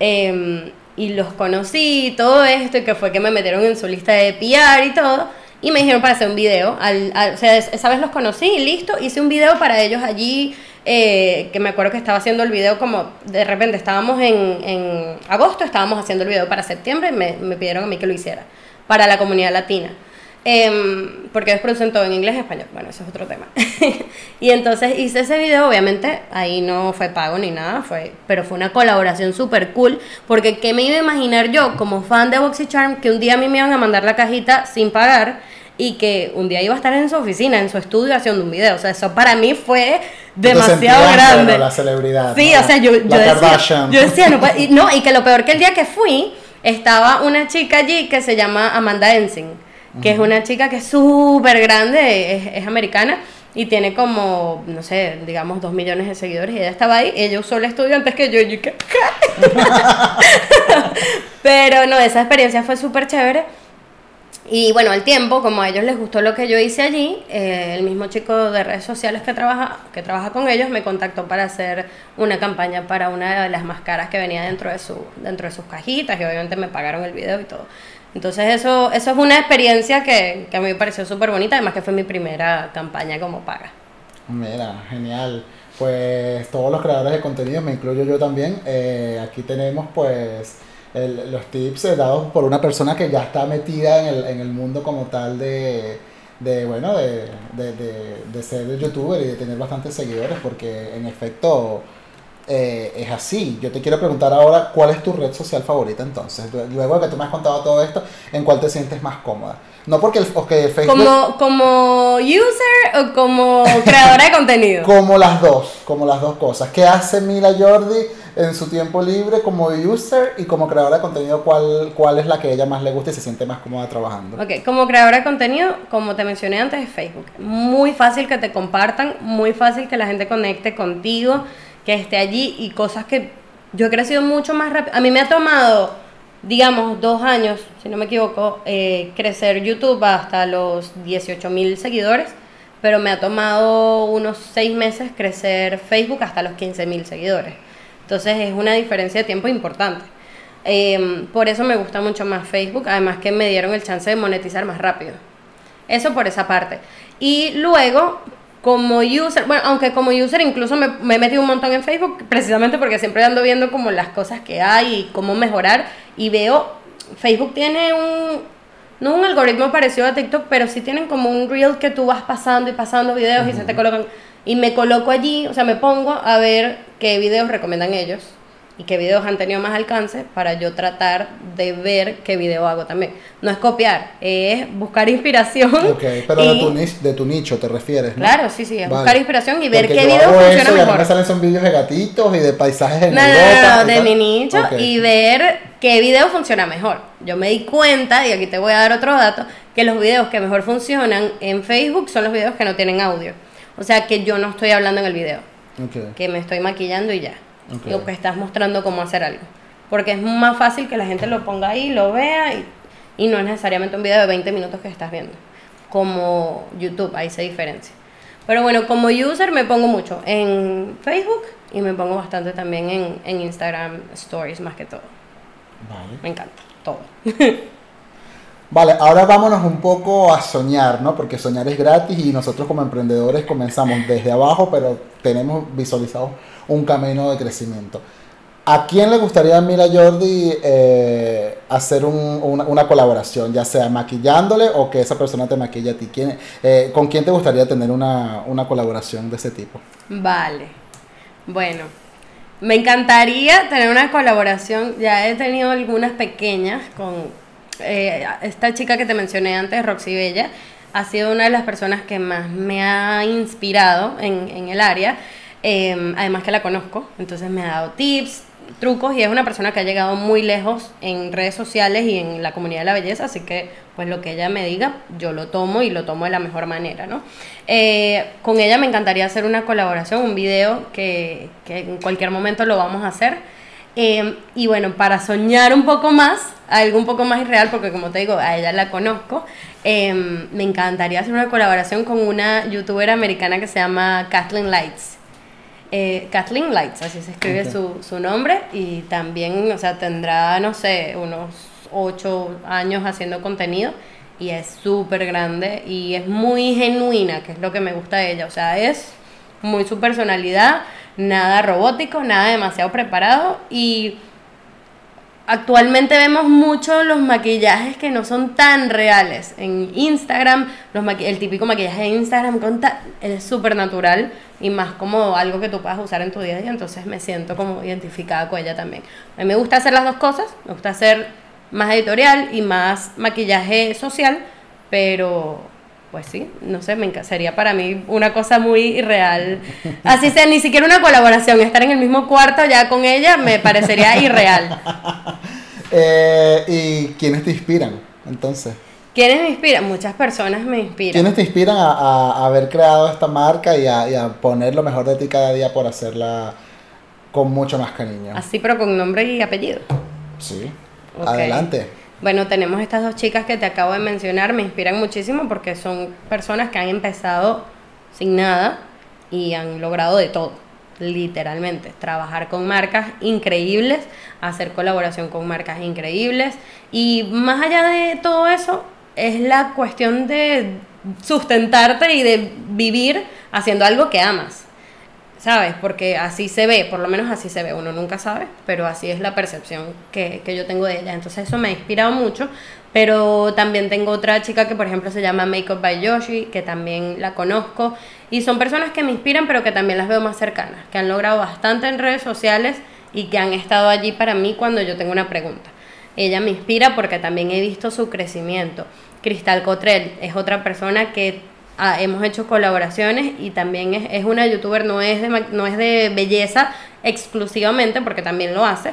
eh, y los conocí y todo esto, y que fue que me metieron en su lista de PR y todo. Y me dijeron para hacer un video. Al, al- o sea, es- esa vez los conocí y listo. Hice un video para ellos allí. eh, que me acuerdo que estaba haciendo el video como de repente estábamos en, en agosto, estábamos haciendo el video para septiembre y me, me pidieron a mí que lo hiciera para la comunidad latina. Em, porque ellos producen todo en inglés y español. Bueno, eso es otro tema. y entonces hice ese video, obviamente, ahí no fue pago ni nada, fue, pero fue una colaboración súper cool. Porque, ¿qué me iba a imaginar yo como fan de BoxyCharm que un día a mí me iban a mandar la cajita sin pagar? Y que un día iba a estar en su oficina, en su estudio, haciendo un video. O sea, eso para mí fue demasiado grande. la celebridad. Sí, ¿no? o sea, yo, yo decía, yo decía, no, y, no, y que lo peor que el día que fui, estaba una chica allí que se llama Amanda Ensing, que es una chica que es súper grande, es, es americana, y tiene como, no sé, digamos, dos millones de seguidores, y ella estaba ahí, ella usó el estudio antes que yo, y yo, ¿qué? Pero no, esa experiencia fue súper chévere. Y bueno, al tiempo, como a ellos les gustó lo que yo hice allí, eh, el mismo chico de redes sociales que trabaja, que trabaja con ellos me contactó para hacer una campaña para una de las más caras que venía dentro de, su, dentro de sus cajitas y obviamente me pagaron el video y todo. Entonces eso, eso es una experiencia que, que a mí me pareció súper bonita, además que fue mi primera campaña como paga. Mira, genial. Pues todos los creadores de contenido, me incluyo yo también, eh, aquí tenemos pues el- los tips dados por una persona que ya está metida en el, en el mundo como tal de, de bueno, de, de, de, de ser youtuber y de tener bastantes seguidores, porque en efecto eh, es así. Yo te quiero preguntar ahora, ¿cuál es tu red social favorita entonces? Luego de que tú me has contado todo esto, ¿en cuál te sientes más cómoda? No porque el, el Facebook... ¿Como, ¿Como user o como creadora de contenido? Como las dos, como las dos cosas. ¿Qué hace Mila Jordi en su tiempo libre como user y como creadora de contenido? ¿Cuál, cuál es la que a ella más le gusta y se siente más cómoda trabajando? Ok, como creadora de contenido, como te mencioné antes, es Facebook. Muy fácil que te compartan, muy fácil que la gente conecte contigo, que esté allí y cosas que yo he crecido mucho más rápido. A mí me ha tomado, digamos, dos años, si no me equivoco, eh, crecer YouTube hasta los 18 mil seguidores, pero me ha tomado unos seis meses crecer Facebook hasta los 15 mil seguidores. Entonces es una diferencia de tiempo importante. Em, por eso me gusta mucho más Facebook, además que me dieron el chance de monetizar más rápido. Eso por esa parte. Y luego, como user, bueno, aunque como user incluso me, me he metido un montón en Facebook, precisamente porque siempre ando viendo como las cosas que hay y cómo mejorar. Y veo, Facebook tiene un, no un algoritmo parecido a TikTok, pero sí tienen como un reel que tú vas pasando y pasando videos y se te colocan. Y me coloco allí, o sea, me pongo a ver qué videos recomiendan ellos y qué videos han tenido más alcance para yo tratar de ver qué video hago también. No es copiar, es buscar inspiración. Ok, pero de, tu nicho, de tu nicho te refieres, ¿no? Claro, sí, sí, es buscar inspiración y ver Porque qué yo video hago funciona eso y a mí mejor. me salen son vídeos de gatitos y de paisajes en No, no, Europa. no, y de mi nicho y ver qué video funciona mejor. Yo me di cuenta, y aquí te voy a dar otro dato, que los videos que mejor funcionan en Facebook son los videos que no tienen audio. O sea que yo no estoy hablando en el video, que me estoy maquillando y ya. Ok. O que estás mostrando cómo hacer algo. Porque es más fácil que la gente lo ponga ahí, lo vea y, y no es necesariamente un video de 20 minutos que estás viendo. Como YouTube, ahí se diferencia. Pero bueno, como user me pongo mucho en Facebook y me pongo bastante también en, en Instagram Stories más que todo. Vale. Me encanta todo. Vale, ahora vámonos un poco a soñar, ¿no? Porque soñar es gratis y nosotros como emprendedores comenzamos desde abajo, pero tenemos visualizado un camino de crecimiento. ¿A quién le gustaría, mira Jordi, eh, hacer un- una, colaboración, ya sea maquillándole o que esa persona te maquille a ti? ¿Quién, eh, ¿Con quién te gustaría tener una, una colaboración de ese tipo? Vale. Bueno, me encantaría tener una colaboración. Ya he tenido algunas pequeñas con eh, esta chica que te mencioné antes, Roxy Bella. Ha sido una de las personas que más me ha inspirado en el área. Eh, además que la conozco, entonces me ha dado tips, trucos y es una persona que ha llegado muy lejos en redes sociales y en la comunidad de la belleza, así que pues lo que ella me diga, yo lo tomo y lo tomo de la mejor manera, ¿no? Eh, con ella me encantaría hacer una colaboración, un video que, que en cualquier momento lo vamos a hacer. Eh, y bueno, para soñar un poco más, algo un poco más irreal, porque como te digo, a ella la conozco, eh, me encantaría hacer una colaboración con una youtuber americana que se llama Kathleen Lights. Eh, Kathleen Lights, así se escribe su, su nombre, y también, o sea, tendrá, no sé, unos 8 años haciendo contenido, y es súper grande, y es muy genuina, que es lo que me gusta de ella, o sea, es muy su personalidad, nada robótico, nada demasiado preparado, y actualmente vemos mucho los maquillajes que no son tan reales. En Instagram, los el típico maquillaje de Instagram es súper natural y más como algo que tú puedas usar en tu día a día. Entonces me siento como identificada con ella también. A mí me gusta hacer las dos cosas. Me gusta hacer más editorial y más maquillaje social, pero pues sí, no sé, me sería para mí una cosa muy irreal. Así sea, ni siquiera una colaboración, estar en el mismo cuarto ya con ella me parecería irreal. Eh, ¿Y quiénes te inspiran? Entonces, ¿Quiénes me inspiran? Muchas personas me inspiran. ¿quiénes te inspiran a, a- a haber creado esta marca y a, y a poner lo mejor de ti cada día por hacerla con mucho más cariño? Así, pero con nombre y apellido. Sí. Adelante. Bueno, tenemos estas dos chicas que te acabo de mencionar, me inspiran muchísimo porque son personas que han empezado sin nada y han logrado de todo, literalmente. Trabajar con marcas increíbles, hacer colaboración con marcas increíbles y más allá de todo eso, es la cuestión de sustentarte y de vivir haciendo algo que amas. ¿Sabes? Porque así se ve, por lo menos así se ve, uno nunca sabe, pero así es la percepción que, que yo tengo de ella. Entonces eso me ha inspirado mucho, pero también tengo otra chica que por ejemplo se llama Makeup by Yoshi, que también la conozco, y son personas que me inspiran, pero que también las veo más cercanas, que han logrado bastante en redes sociales y que han estado allí para mí cuando yo tengo una pregunta. Ella me inspira porque también he visto su crecimiento. Cristal Cotrell es otra persona que ah, hemos hecho colaboraciones y también es, es una youtuber, no es, de, no es de belleza exclusivamente, porque también lo hace,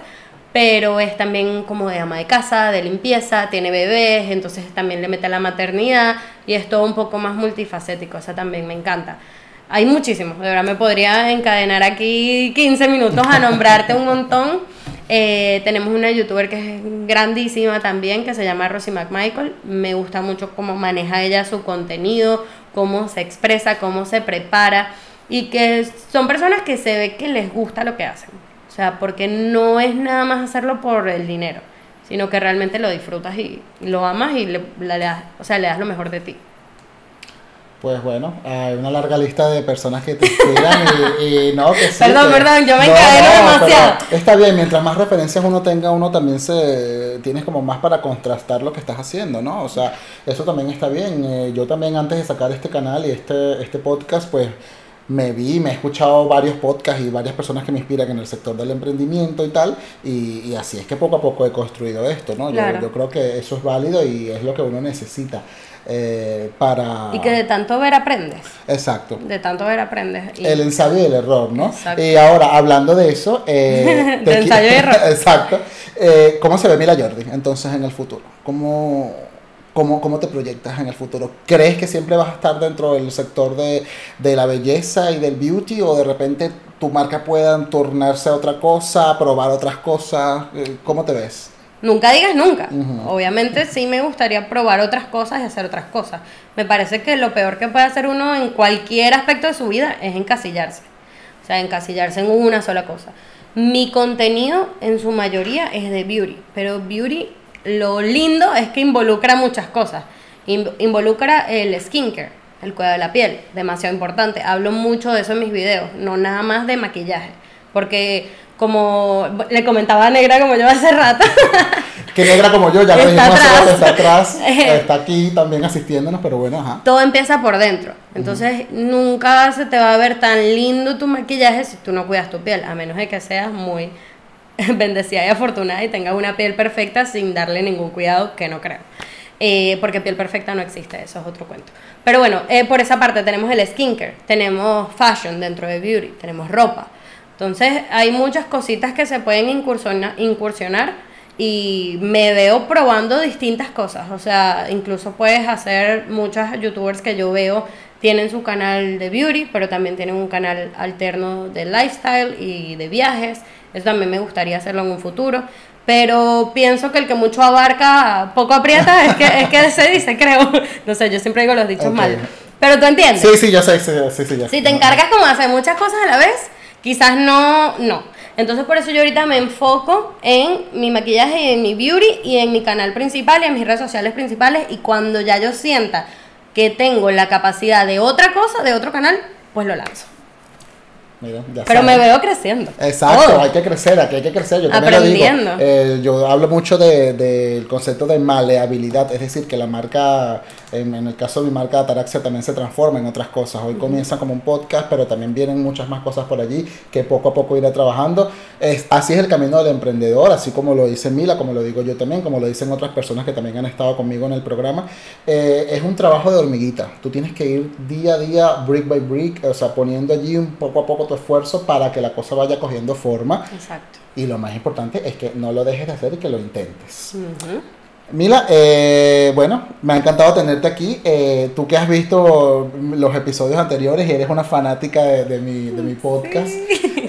pero es también como de ama de casa, de limpieza, tiene bebés, entonces también le mete a la maternidad y es todo un poco más multifacético, esa también me encanta. Hay muchísimos, de verdad me podría encadenar aquí 15 minutos a nombrarte un montón. Eh, tenemos una youtuber que es grandísima también, que se llama Rosie McMichael. Me gusta mucho cómo maneja ella su contenido, cómo se expresa, cómo se prepara. Y que son personas que se ve que les gusta lo que hacen. O sea, porque no es nada más hacerlo por el dinero, sino que realmente lo disfrutas y lo amas y le, das, o sea, le das lo mejor de ti. Pues bueno, hay una larga lista de personas que te inspiran y, no, que sí. Perdón, que- perdón, yo me No, demasiado. Está bien, mientras más referencias uno tenga, uno también se tienes como más para contrastar lo que estás haciendo, ¿no? O sea, eso también está bien. Eh, yo también antes de sacar este canal y este, este podcast, pues me vi, me he escuchado varios podcasts y varias personas que me inspiran en el sector del emprendimiento y tal, y, y así es que poco a poco he construido esto, ¿no? Yo- Claro. Yo, creo que eso es válido y es lo que uno necesita eh, para... Y que de tanto ver aprendes. Exacto. De tanto ver aprendes. Y- El ensayo y el error, ¿no? Exacto. Y ahora, hablando de eso, eh, De ensayo y error. Exacto. Eh, ¿Cómo se ve Mila Jordi entonces en el futuro? ¿Cómo, cómo, ¿Cómo te proyectas en el futuro? ¿Crees que siempre vas a estar dentro del sector de, de la belleza y del beauty o de repente tu marca pueda tornarse a otra cosa, probar otras cosas? Eh, ¿Cómo te ves? Nunca digas nunca. Obviamente sí me gustaría probar otras cosas y hacer otras cosas. Me parece que lo peor que puede hacer uno en cualquier aspecto de su vida es encasillarse. O sea, encasillarse en una sola cosa. Mi contenido en su mayoría es de beauty, pero beauty lo lindo es que involucra muchas cosas. In- involucra el skincare, el cuidado de la piel, demasiado importante. Hablo mucho de eso en mis videos, no nada más de maquillaje, porque como le comentaba a Negra como yo hace rato, Que negra como yo, ya lo dijimos rato, atrás. está atrás, está aquí también asistiéndonos, pero bueno, ajá. todo empieza por dentro. Entonces, nunca se te va a ver tan lindo tu maquillaje si tú no cuidas tu piel, a menos de que seas muy bendecida y afortunada y tengas una piel perfecta sin darle ningún cuidado, que no creo. Eh, porque piel perfecta no existe, eso es otro cuento. Pero bueno, eh, por esa parte tenemos el skincare, tenemos fashion dentro de beauty, tenemos ropa. Entonces, hay muchas cositas que se pueden incursiona- incursionar y me veo probando distintas cosas. O sea, incluso puedes hacer, muchas youtubers que yo veo tienen su canal de beauty, pero también tienen un canal alterno de lifestyle y de viajes. Eso también me gustaría hacerlo en un futuro. Pero pienso que el que mucho abarca, poco aprieta, es que, es que se dice, creo. No sé, yo siempre digo los dichos Ok. mal. Pero tú entiendes. Sí, sí, yo sé, sí, sí, sí, ya. Si te encargas como de hacer muchas cosas a la vez, quizás no, no. Entonces por eso yo ahorita me enfoco en mi maquillaje y en mi beauty y en mi canal principal y en mis redes sociales principales y cuando ya yo sienta que tengo la capacidad de otra cosa, de otro canal, pues lo lanzo. Mira, Pero me veo creciendo. Exacto, hay que crecer, aquí hay que crecer. Yo también lo digo. Aprendiendo. Eh, yo hablo mucho de- del concepto de maleabilidad, es decir, que la marca, en, en el caso de mi marca Ataraxia, también se transforma en otras cosas. Hoy comienza como un podcast, pero también vienen muchas más cosas por allí que poco a poco iré trabajando. Es, así es el camino del emprendedor, así como lo dice Mila, como lo digo yo también, como lo dicen otras personas que también han estado conmigo en el programa. Eh, es un trabajo de hormiguita. Tú tienes que ir día a día, brick by brick, o sea, poniendo allí un poco a poco tu esfuerzo para que la cosa vaya cogiendo forma. Exacto. Y lo más importante es que no lo dejes de hacer y que lo intentes. Ujú. Mila, eh, bueno, me ha encantado tenerte aquí. Eh, tú que has visto los episodios anteriores y eres una fanática de, de mi, de mi podcast,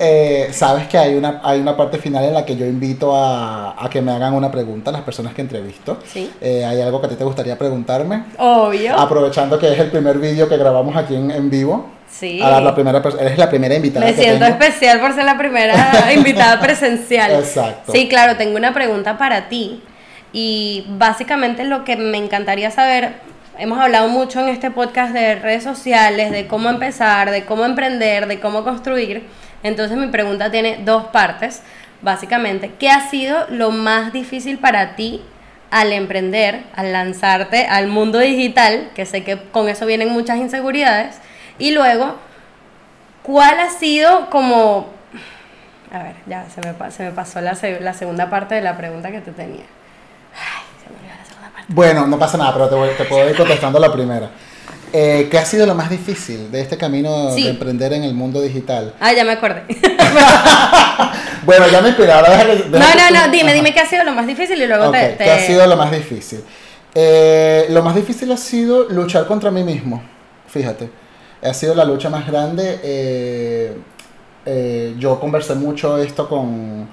eh, sabes que hay una, hay una parte final en la que yo invito a, a que me hagan una pregunta a las personas que entrevisto. Sí. Eh, ¿Hay algo que a ti te gustaría preguntarme? Obvio. Aprovechando que es el primer vídeo que grabamos aquí en, en vivo. Sí. A la primera eres la primera invitada Me que siento tengo. especial por ser la primera invitada presencial. Exacto. Sí, claro, tengo una pregunta para ti. Y básicamente lo que me encantaría saber, hemos hablado mucho en este podcast de redes sociales, de cómo empezar, de cómo emprender, de cómo construir. Entonces mi pregunta tiene dos partes. Básicamente, ¿qué ha sido lo más difícil para ti al emprender, al lanzarte al mundo digital? Que sé que con eso vienen muchas inseguridades. Y luego, ¿Cuál ha sido como... A ver, ya se me, pasó la, la segunda parte de la pregunta que te tenía. Ay, se me olvidó la segunda parte. Bueno, no pasa nada, pero te, voy- te puedo ir contestando la primera. Eh, ¿Qué ha sido lo más difícil de este camino Sí. de emprender en el mundo digital? Ah, ya me acordé. Bueno, ya me inspiré, ahora deja que- no, no, tú- no, dime, Ajá. dime qué ha sido lo más difícil y luego te... te- ¿Qué ha sido lo más difícil? Eh, lo más difícil ha sido luchar contra mí mismo, fíjate. Ha sido la lucha más grande. eh, yo conversé mucho esto con,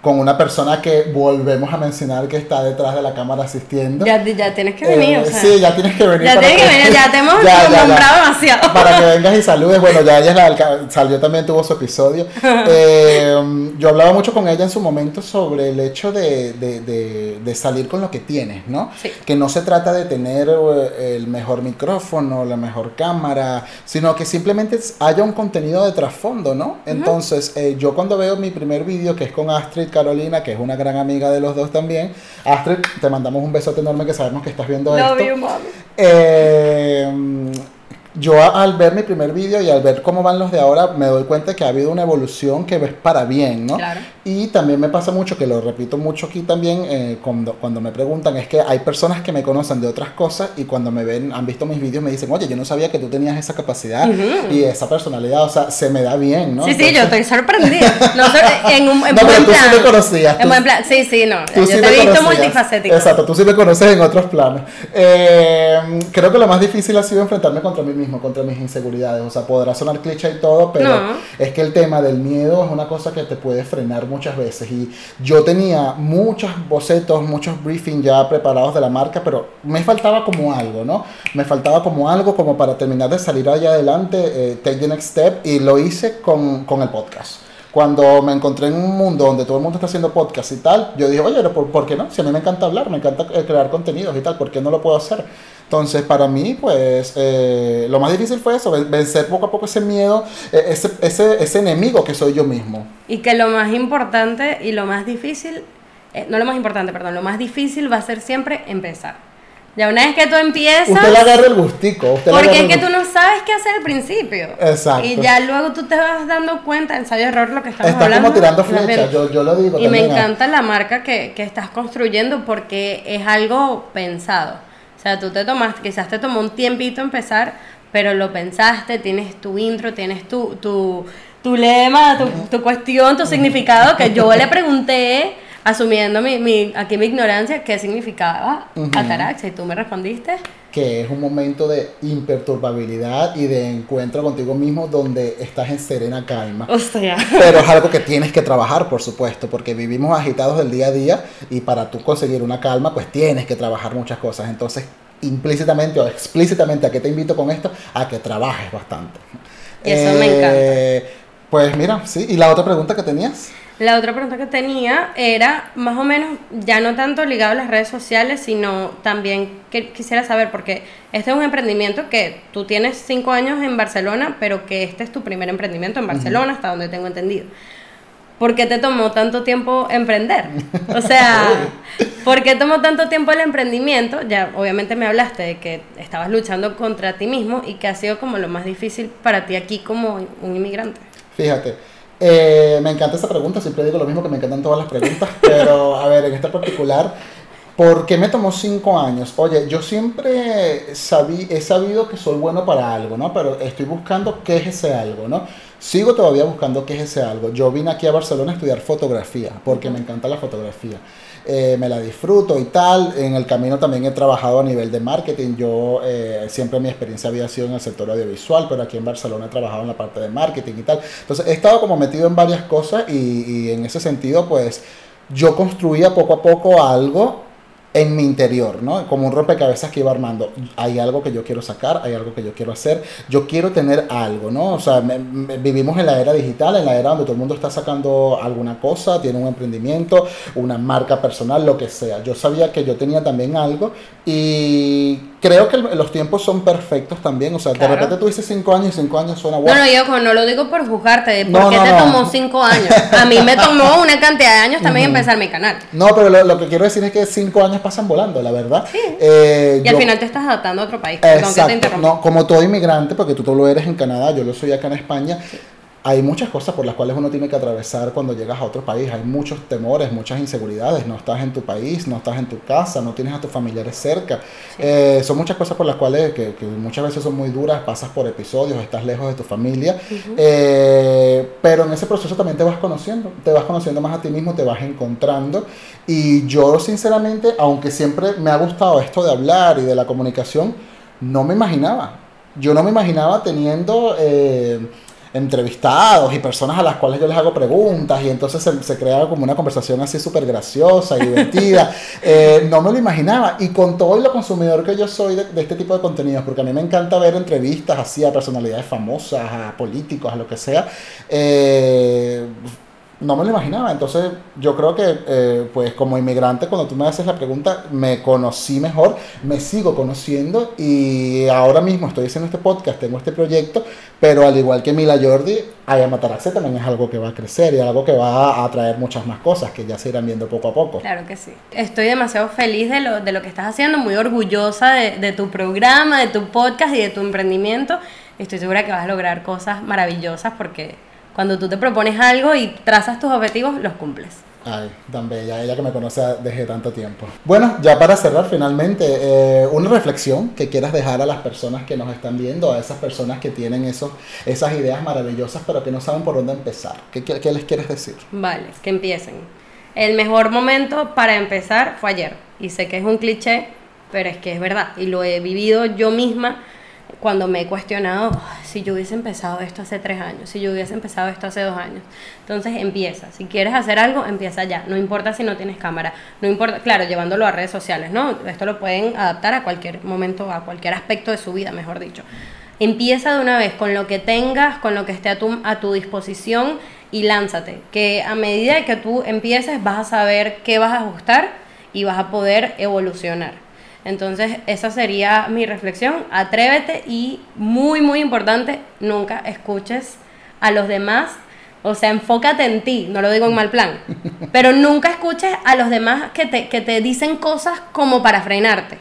con una persona que volvemos a mencionar que está detrás de la cámara asistiendo. Ya, ya tienes que venir, Eh, o sea. Sí, ya tienes que venir. Ya tienes que venir, ya te hemos Ya, nombrado demasiado. Para que vengas y saludes. Bueno, ya ella es la alca- salió también, tuvo su episodio. Eh, yo hablaba mucho con ella en su momento sobre el hecho de, de- de- de salir con lo que tienes, ¿no? Sí. Que no se trata de tener eh, el mejor micrófono, la mejor cámara, sino que simplemente haya un contenido de trasfondo, ¿no? Entonces, eh, yo cuando veo mi primer vídeo, que es con Astrid Carolina, que es una gran amiga de los dos también, Astrid, te mandamos un besote enorme que sabemos que estás viendo Love esto. you. Eh, yo al ver mi primer vídeo y al ver cómo van los de ahora, me doy cuenta que ha habido una evolución que es para bien, ¿no? Claro. Y también me pasa mucho, que lo repito mucho aquí también, eh, cuando, cuando me preguntan, es que hay personas que me conocen de otras cosas y cuando me ven, han visto mis vídeos, me dicen, oye, yo no sabía que tú tenías esa capacidad y esa personalidad, o sea, se me da bien, ¿no? Sí, sí, yo Entonces- estoy sorprendida. No, en un en No, pero tú sí plan. me conocías, tú- En buen plan. Sí, sí, no. Tú yo sí te me he visto conocías. multifacético. Exacto, tú sí me conoces en otros planos. Eh, creo que lo más difícil ha sido enfrentarme contra mí mismo, contra mis inseguridades. O sea, podrá sonar cliché y todo, pero No. es que el tema del miedo es una cosa que te puede frenar muchas veces. Y yo tenía muchos bocetos, muchos briefings ya preparados de la marca, pero me faltaba como algo, ¿no? Me faltaba como algo como para terminar de salir allá adelante, eh, take the next step, y lo hice con, con el podcast. Cuando me encontré en un mundo donde todo el mundo está haciendo podcast y tal, yo dije, oye, pero ¿por, por qué no? Si a mí me encanta hablar, me encanta eh, crear contenidos y tal, ¿por qué no lo puedo hacer? Entonces, para mí, pues, eh, lo más difícil fue eso, ven- vencer poco a poco ese miedo, eh, ese, ese, ese enemigo que soy yo mismo. Y que lo más importante y lo más difícil, eh, no lo más importante, perdón, lo más difícil va a ser siempre empezar. Ya una vez que tú empiezas, Usted le agarra el gustico. Usted porque es que tú no sabes qué hacer al principio. Exacto. Y ya luego tú te vas dando cuenta, ensayo-error, lo que estamos Está hablando. como tirando flechas, yo, yo lo digo Y me ah. encanta la marca que, que estás construyendo porque es algo pensado. O sea, tú te tomaste, quizás te tomó un tiempito empezar, pero lo pensaste, tienes tu intro, tienes tu, tu, tu lema, tu, tu cuestión, tu significado, que yo le pregunté, asumiendo mi, mi, aquí mi ignorancia, qué significaba Ujú. ataraxia, y tú me respondiste. Que es un momento de imperturbabilidad y de encuentro contigo mismo donde estás en serena calma. O sea, Pero es algo que tienes que trabajar, por supuesto, porque vivimos agitados del día a día y para tú conseguir una calma, pues tienes que trabajar muchas cosas. Entonces, implícitamente o explícitamente, ¿a qué te invito con esto? A que trabajes bastante. Y eso me encanta. Pues mira, sí. ¿Y la otra pregunta que tenías? La otra pregunta que tenía era más o menos, ya no tanto ligado a las redes sociales, sino también que quisiera saber, porque este es un emprendimiento que tú tienes cinco años en Barcelona, pero que este es tu primer emprendimiento en Barcelona, hasta donde tengo entendido. ¿Por qué te tomó tanto tiempo emprender? O sea, ¿por qué tomó tanto tiempo el emprendimiento? Ya obviamente me hablaste de que estabas luchando contra ti mismo y que ha sido como lo más difícil para ti aquí como un inmigrante. Fíjate, eh, me encanta esa pregunta, siempre digo lo mismo que me encantan todas las preguntas, pero a ver, en esta particular, ¿por qué me tomó cinco años? Oye, yo siempre sabí, he sabido que soy bueno para algo, ¿no? Pero estoy buscando qué es ese algo, ¿no? Sigo todavía buscando qué es ese algo. Yo vine aquí a Barcelona a estudiar fotografía, porque me encanta la fotografía. Eh, me la disfruto y tal. En el camino también he trabajado a nivel de marketing. Yo eh, siempre mi experiencia había sido en el sector audiovisual, pero aquí en Barcelona he trabajado en la parte de marketing y tal. Entonces he estado como metido en varias cosas y, y en ese sentido pues yo construía poco a poco algo en mi interior, ¿no? Como un rompecabezas que iba armando. Hay algo que yo quiero sacar, hay algo que yo quiero hacer, yo quiero tener algo, ¿no? O sea, me- vivimos en la era digital, en la era donde todo el mundo está sacando alguna cosa, tiene un emprendimiento, una marca personal, lo que sea. Yo sabía que yo tenía también algo y creo que los tiempos son perfectos también. O sea, Claro. de repente tú dices cinco años y cinco años suena guau. No, no, yo no lo digo por juzgarte, No, porque no, te no. tomó cinco años. A mí me tomó una cantidad de años también empezar mi canal. No, pero lo, lo que quiero decir es que cinco años pasan volando, la verdad. Sí. Eh, Y al final te estás adaptando a otro país. Te Exacto, interrumpa. no, como todo inmigrante, porque tú, tú lo eres en Canadá, yo lo soy acá en España, hay muchas cosas por las cuales uno tiene que atravesar cuando llegas a otro país, hay muchos temores, muchas inseguridades, no estás en tu país, no estás en tu casa, no tienes a tus familiares cerca, Eh, son muchas cosas por las cuales que, que muchas veces son muy duras, pasas por episodios, estás lejos de tu familia, Eh, pero en ese proceso también te vas conociendo, te vas conociendo más a ti mismo, te vas encontrando. Y yo sinceramente, aunque siempre me ha gustado esto de hablar y de la comunicación, no me imaginaba. Yo no me imaginaba teniendo eh, entrevistados y personas a las cuales yo les hago preguntas y entonces se, crea como una conversación así súper graciosa y divertida. Eh, no me lo imaginaba y con todo lo consumidor que yo soy de, este tipo de contenidos, porque a mí me encanta ver entrevistas así a personalidades famosas, a políticos, a lo que sea. Eh, no me lo imaginaba. Entonces, yo creo que, eh, pues, como inmigrante, cuando tú me haces la pregunta, me conocí mejor, me sigo conociendo y ahora mismo estoy haciendo este podcast, tengo este proyecto, pero al igual que Mila Jordi, Aya Mataraxe también es algo que va a crecer y algo que va a traer muchas más cosas que ya se irán viendo poco a poco. Claro que sí. Estoy demasiado feliz de lo, de lo que estás haciendo, muy orgullosa de tu programa, de tu podcast y de tu emprendimiento. Estoy segura que vas a lograr cosas maravillosas porque cuando tú te propones algo y trazas tus objetivos, los cumples. Ay, tan bella, ella que me conoce desde tanto tiempo. Bueno, ya para cerrar finalmente, eh, una reflexión que quieras dejar a las personas que nos están viendo, a esas personas que tienen esos, esas ideas maravillosas pero que no saben por dónde empezar. ¿Qué, qué les quieres decir? Vale, que empiecen. El mejor momento para empezar fue ayer. Y sé que es un cliché, pero es que es verdad. Y lo he vivido yo misma cuando me he cuestionado, si yo hubiese empezado esto hace tres años, si yo hubiese empezado esto hace dos años. Entonces empieza, si quieres hacer algo, empieza ya, no importa si no tienes cámara, no importa, claro, llevándolo a redes sociales, ¿no? Esto lo pueden adaptar a cualquier momento, a cualquier aspecto de su vida, mejor dicho. Empieza de una vez con lo que tengas, con lo que esté a tu, a tu disposición y lánzate, que a medida que tú empieces vas a saber qué vas a ajustar y vas a poder evolucionar. Entonces, esa sería mi reflexión. Atrévete y, muy, muy importante, nunca escuches a los demás. O sea, enfócate en ti, no lo digo en mal plan, pero nunca escuches a los demás que te, que te dicen cosas como para frenarte.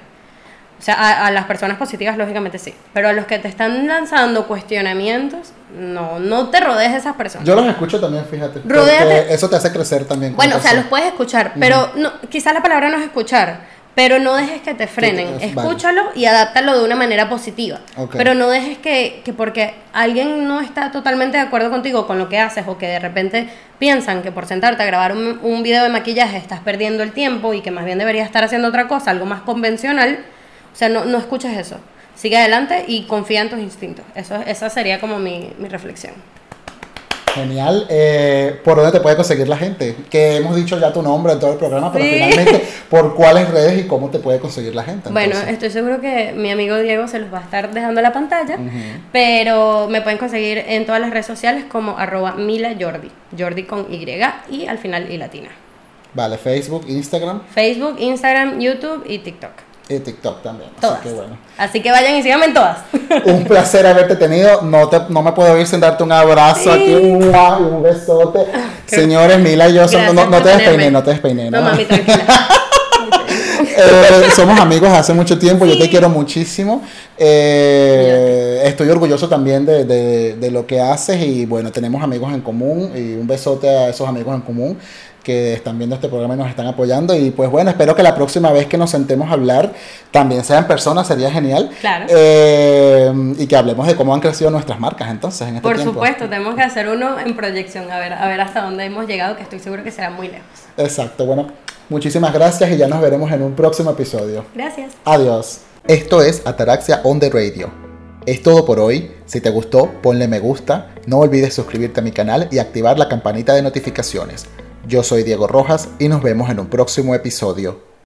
O sea, a, las personas positivas, lógicamente sí. Pero a los que te están lanzando cuestionamientos, no, no te rodees de esas personas. Yo los escucho también, fíjate. Eso te hace crecer también. Bueno, o sea, los puedes escuchar, pero no, quizás la palabra no es escuchar pero no dejes que te frenen. Escúchalo y adáptalo de una manera positiva. Pero no dejes que, que, porque alguien no está totalmente de acuerdo contigo con lo que haces o que de repente piensan que por sentarte a grabar un, un video de maquillaje estás perdiendo el tiempo y que más bien deberías estar haciendo otra cosa, algo más convencional. O sea, no, no escuches eso. Sigue adelante y confía en tus instintos. Eso, esa sería como mi, mi reflexión. Genial. Eh, ¿Por dónde te puede conseguir la gente? Que hemos dicho ya tu nombre en todo el programa, pero finalmente, ¿por cuáles redes y cómo te puede conseguir la gente? Bueno, estoy seguro que mi amigo Diego se los va a estar dejando la pantalla, pero me pueden conseguir en todas las redes sociales como arroba Mila Jordi, Jordi con Y y al final y latina. Vale, Facebook, Instagram. Facebook, Instagram, YouTube y TikTok. Y TikTok también. Así que bueno. Así que vayan y síganme en todas. Un placer haberte tenido. No, te, no me puedo ir sin darte un abrazo aquí, un, un besote. Señores, Mila y yo somos, no, no, te despeiné, no te despeiné. No, mami, tranquila. eh, somos amigos hace mucho tiempo, yo te quiero muchísimo. Eh, estoy orgulloso también de, de, de, lo que haces y bueno, tenemos amigos en común y un besote a esos amigos en común que están viendo este programa y nos están apoyando. Y pues bueno, espero que la próxima vez que nos sentemos a hablar también sea en persona, sería genial. Claro. Eh, y que hablemos de cómo han crecido nuestras marcas entonces en este Por supuesto, tenemos que hacer uno en proyección, a ver, a ver hasta dónde hemos llegado, que estoy seguro que será muy lejos. Exacto, bueno, muchísimas gracias y ya nos veremos en un próximo episodio. Gracias. Adiós. Esto es Ataraxia on the Radio. Es todo por hoy. Si te gustó, ponle me gusta. No olvides suscribirte a mi canal y activar la campanita de notificaciones. Yo soy Diego Rojas y nos vemos en un próximo episodio.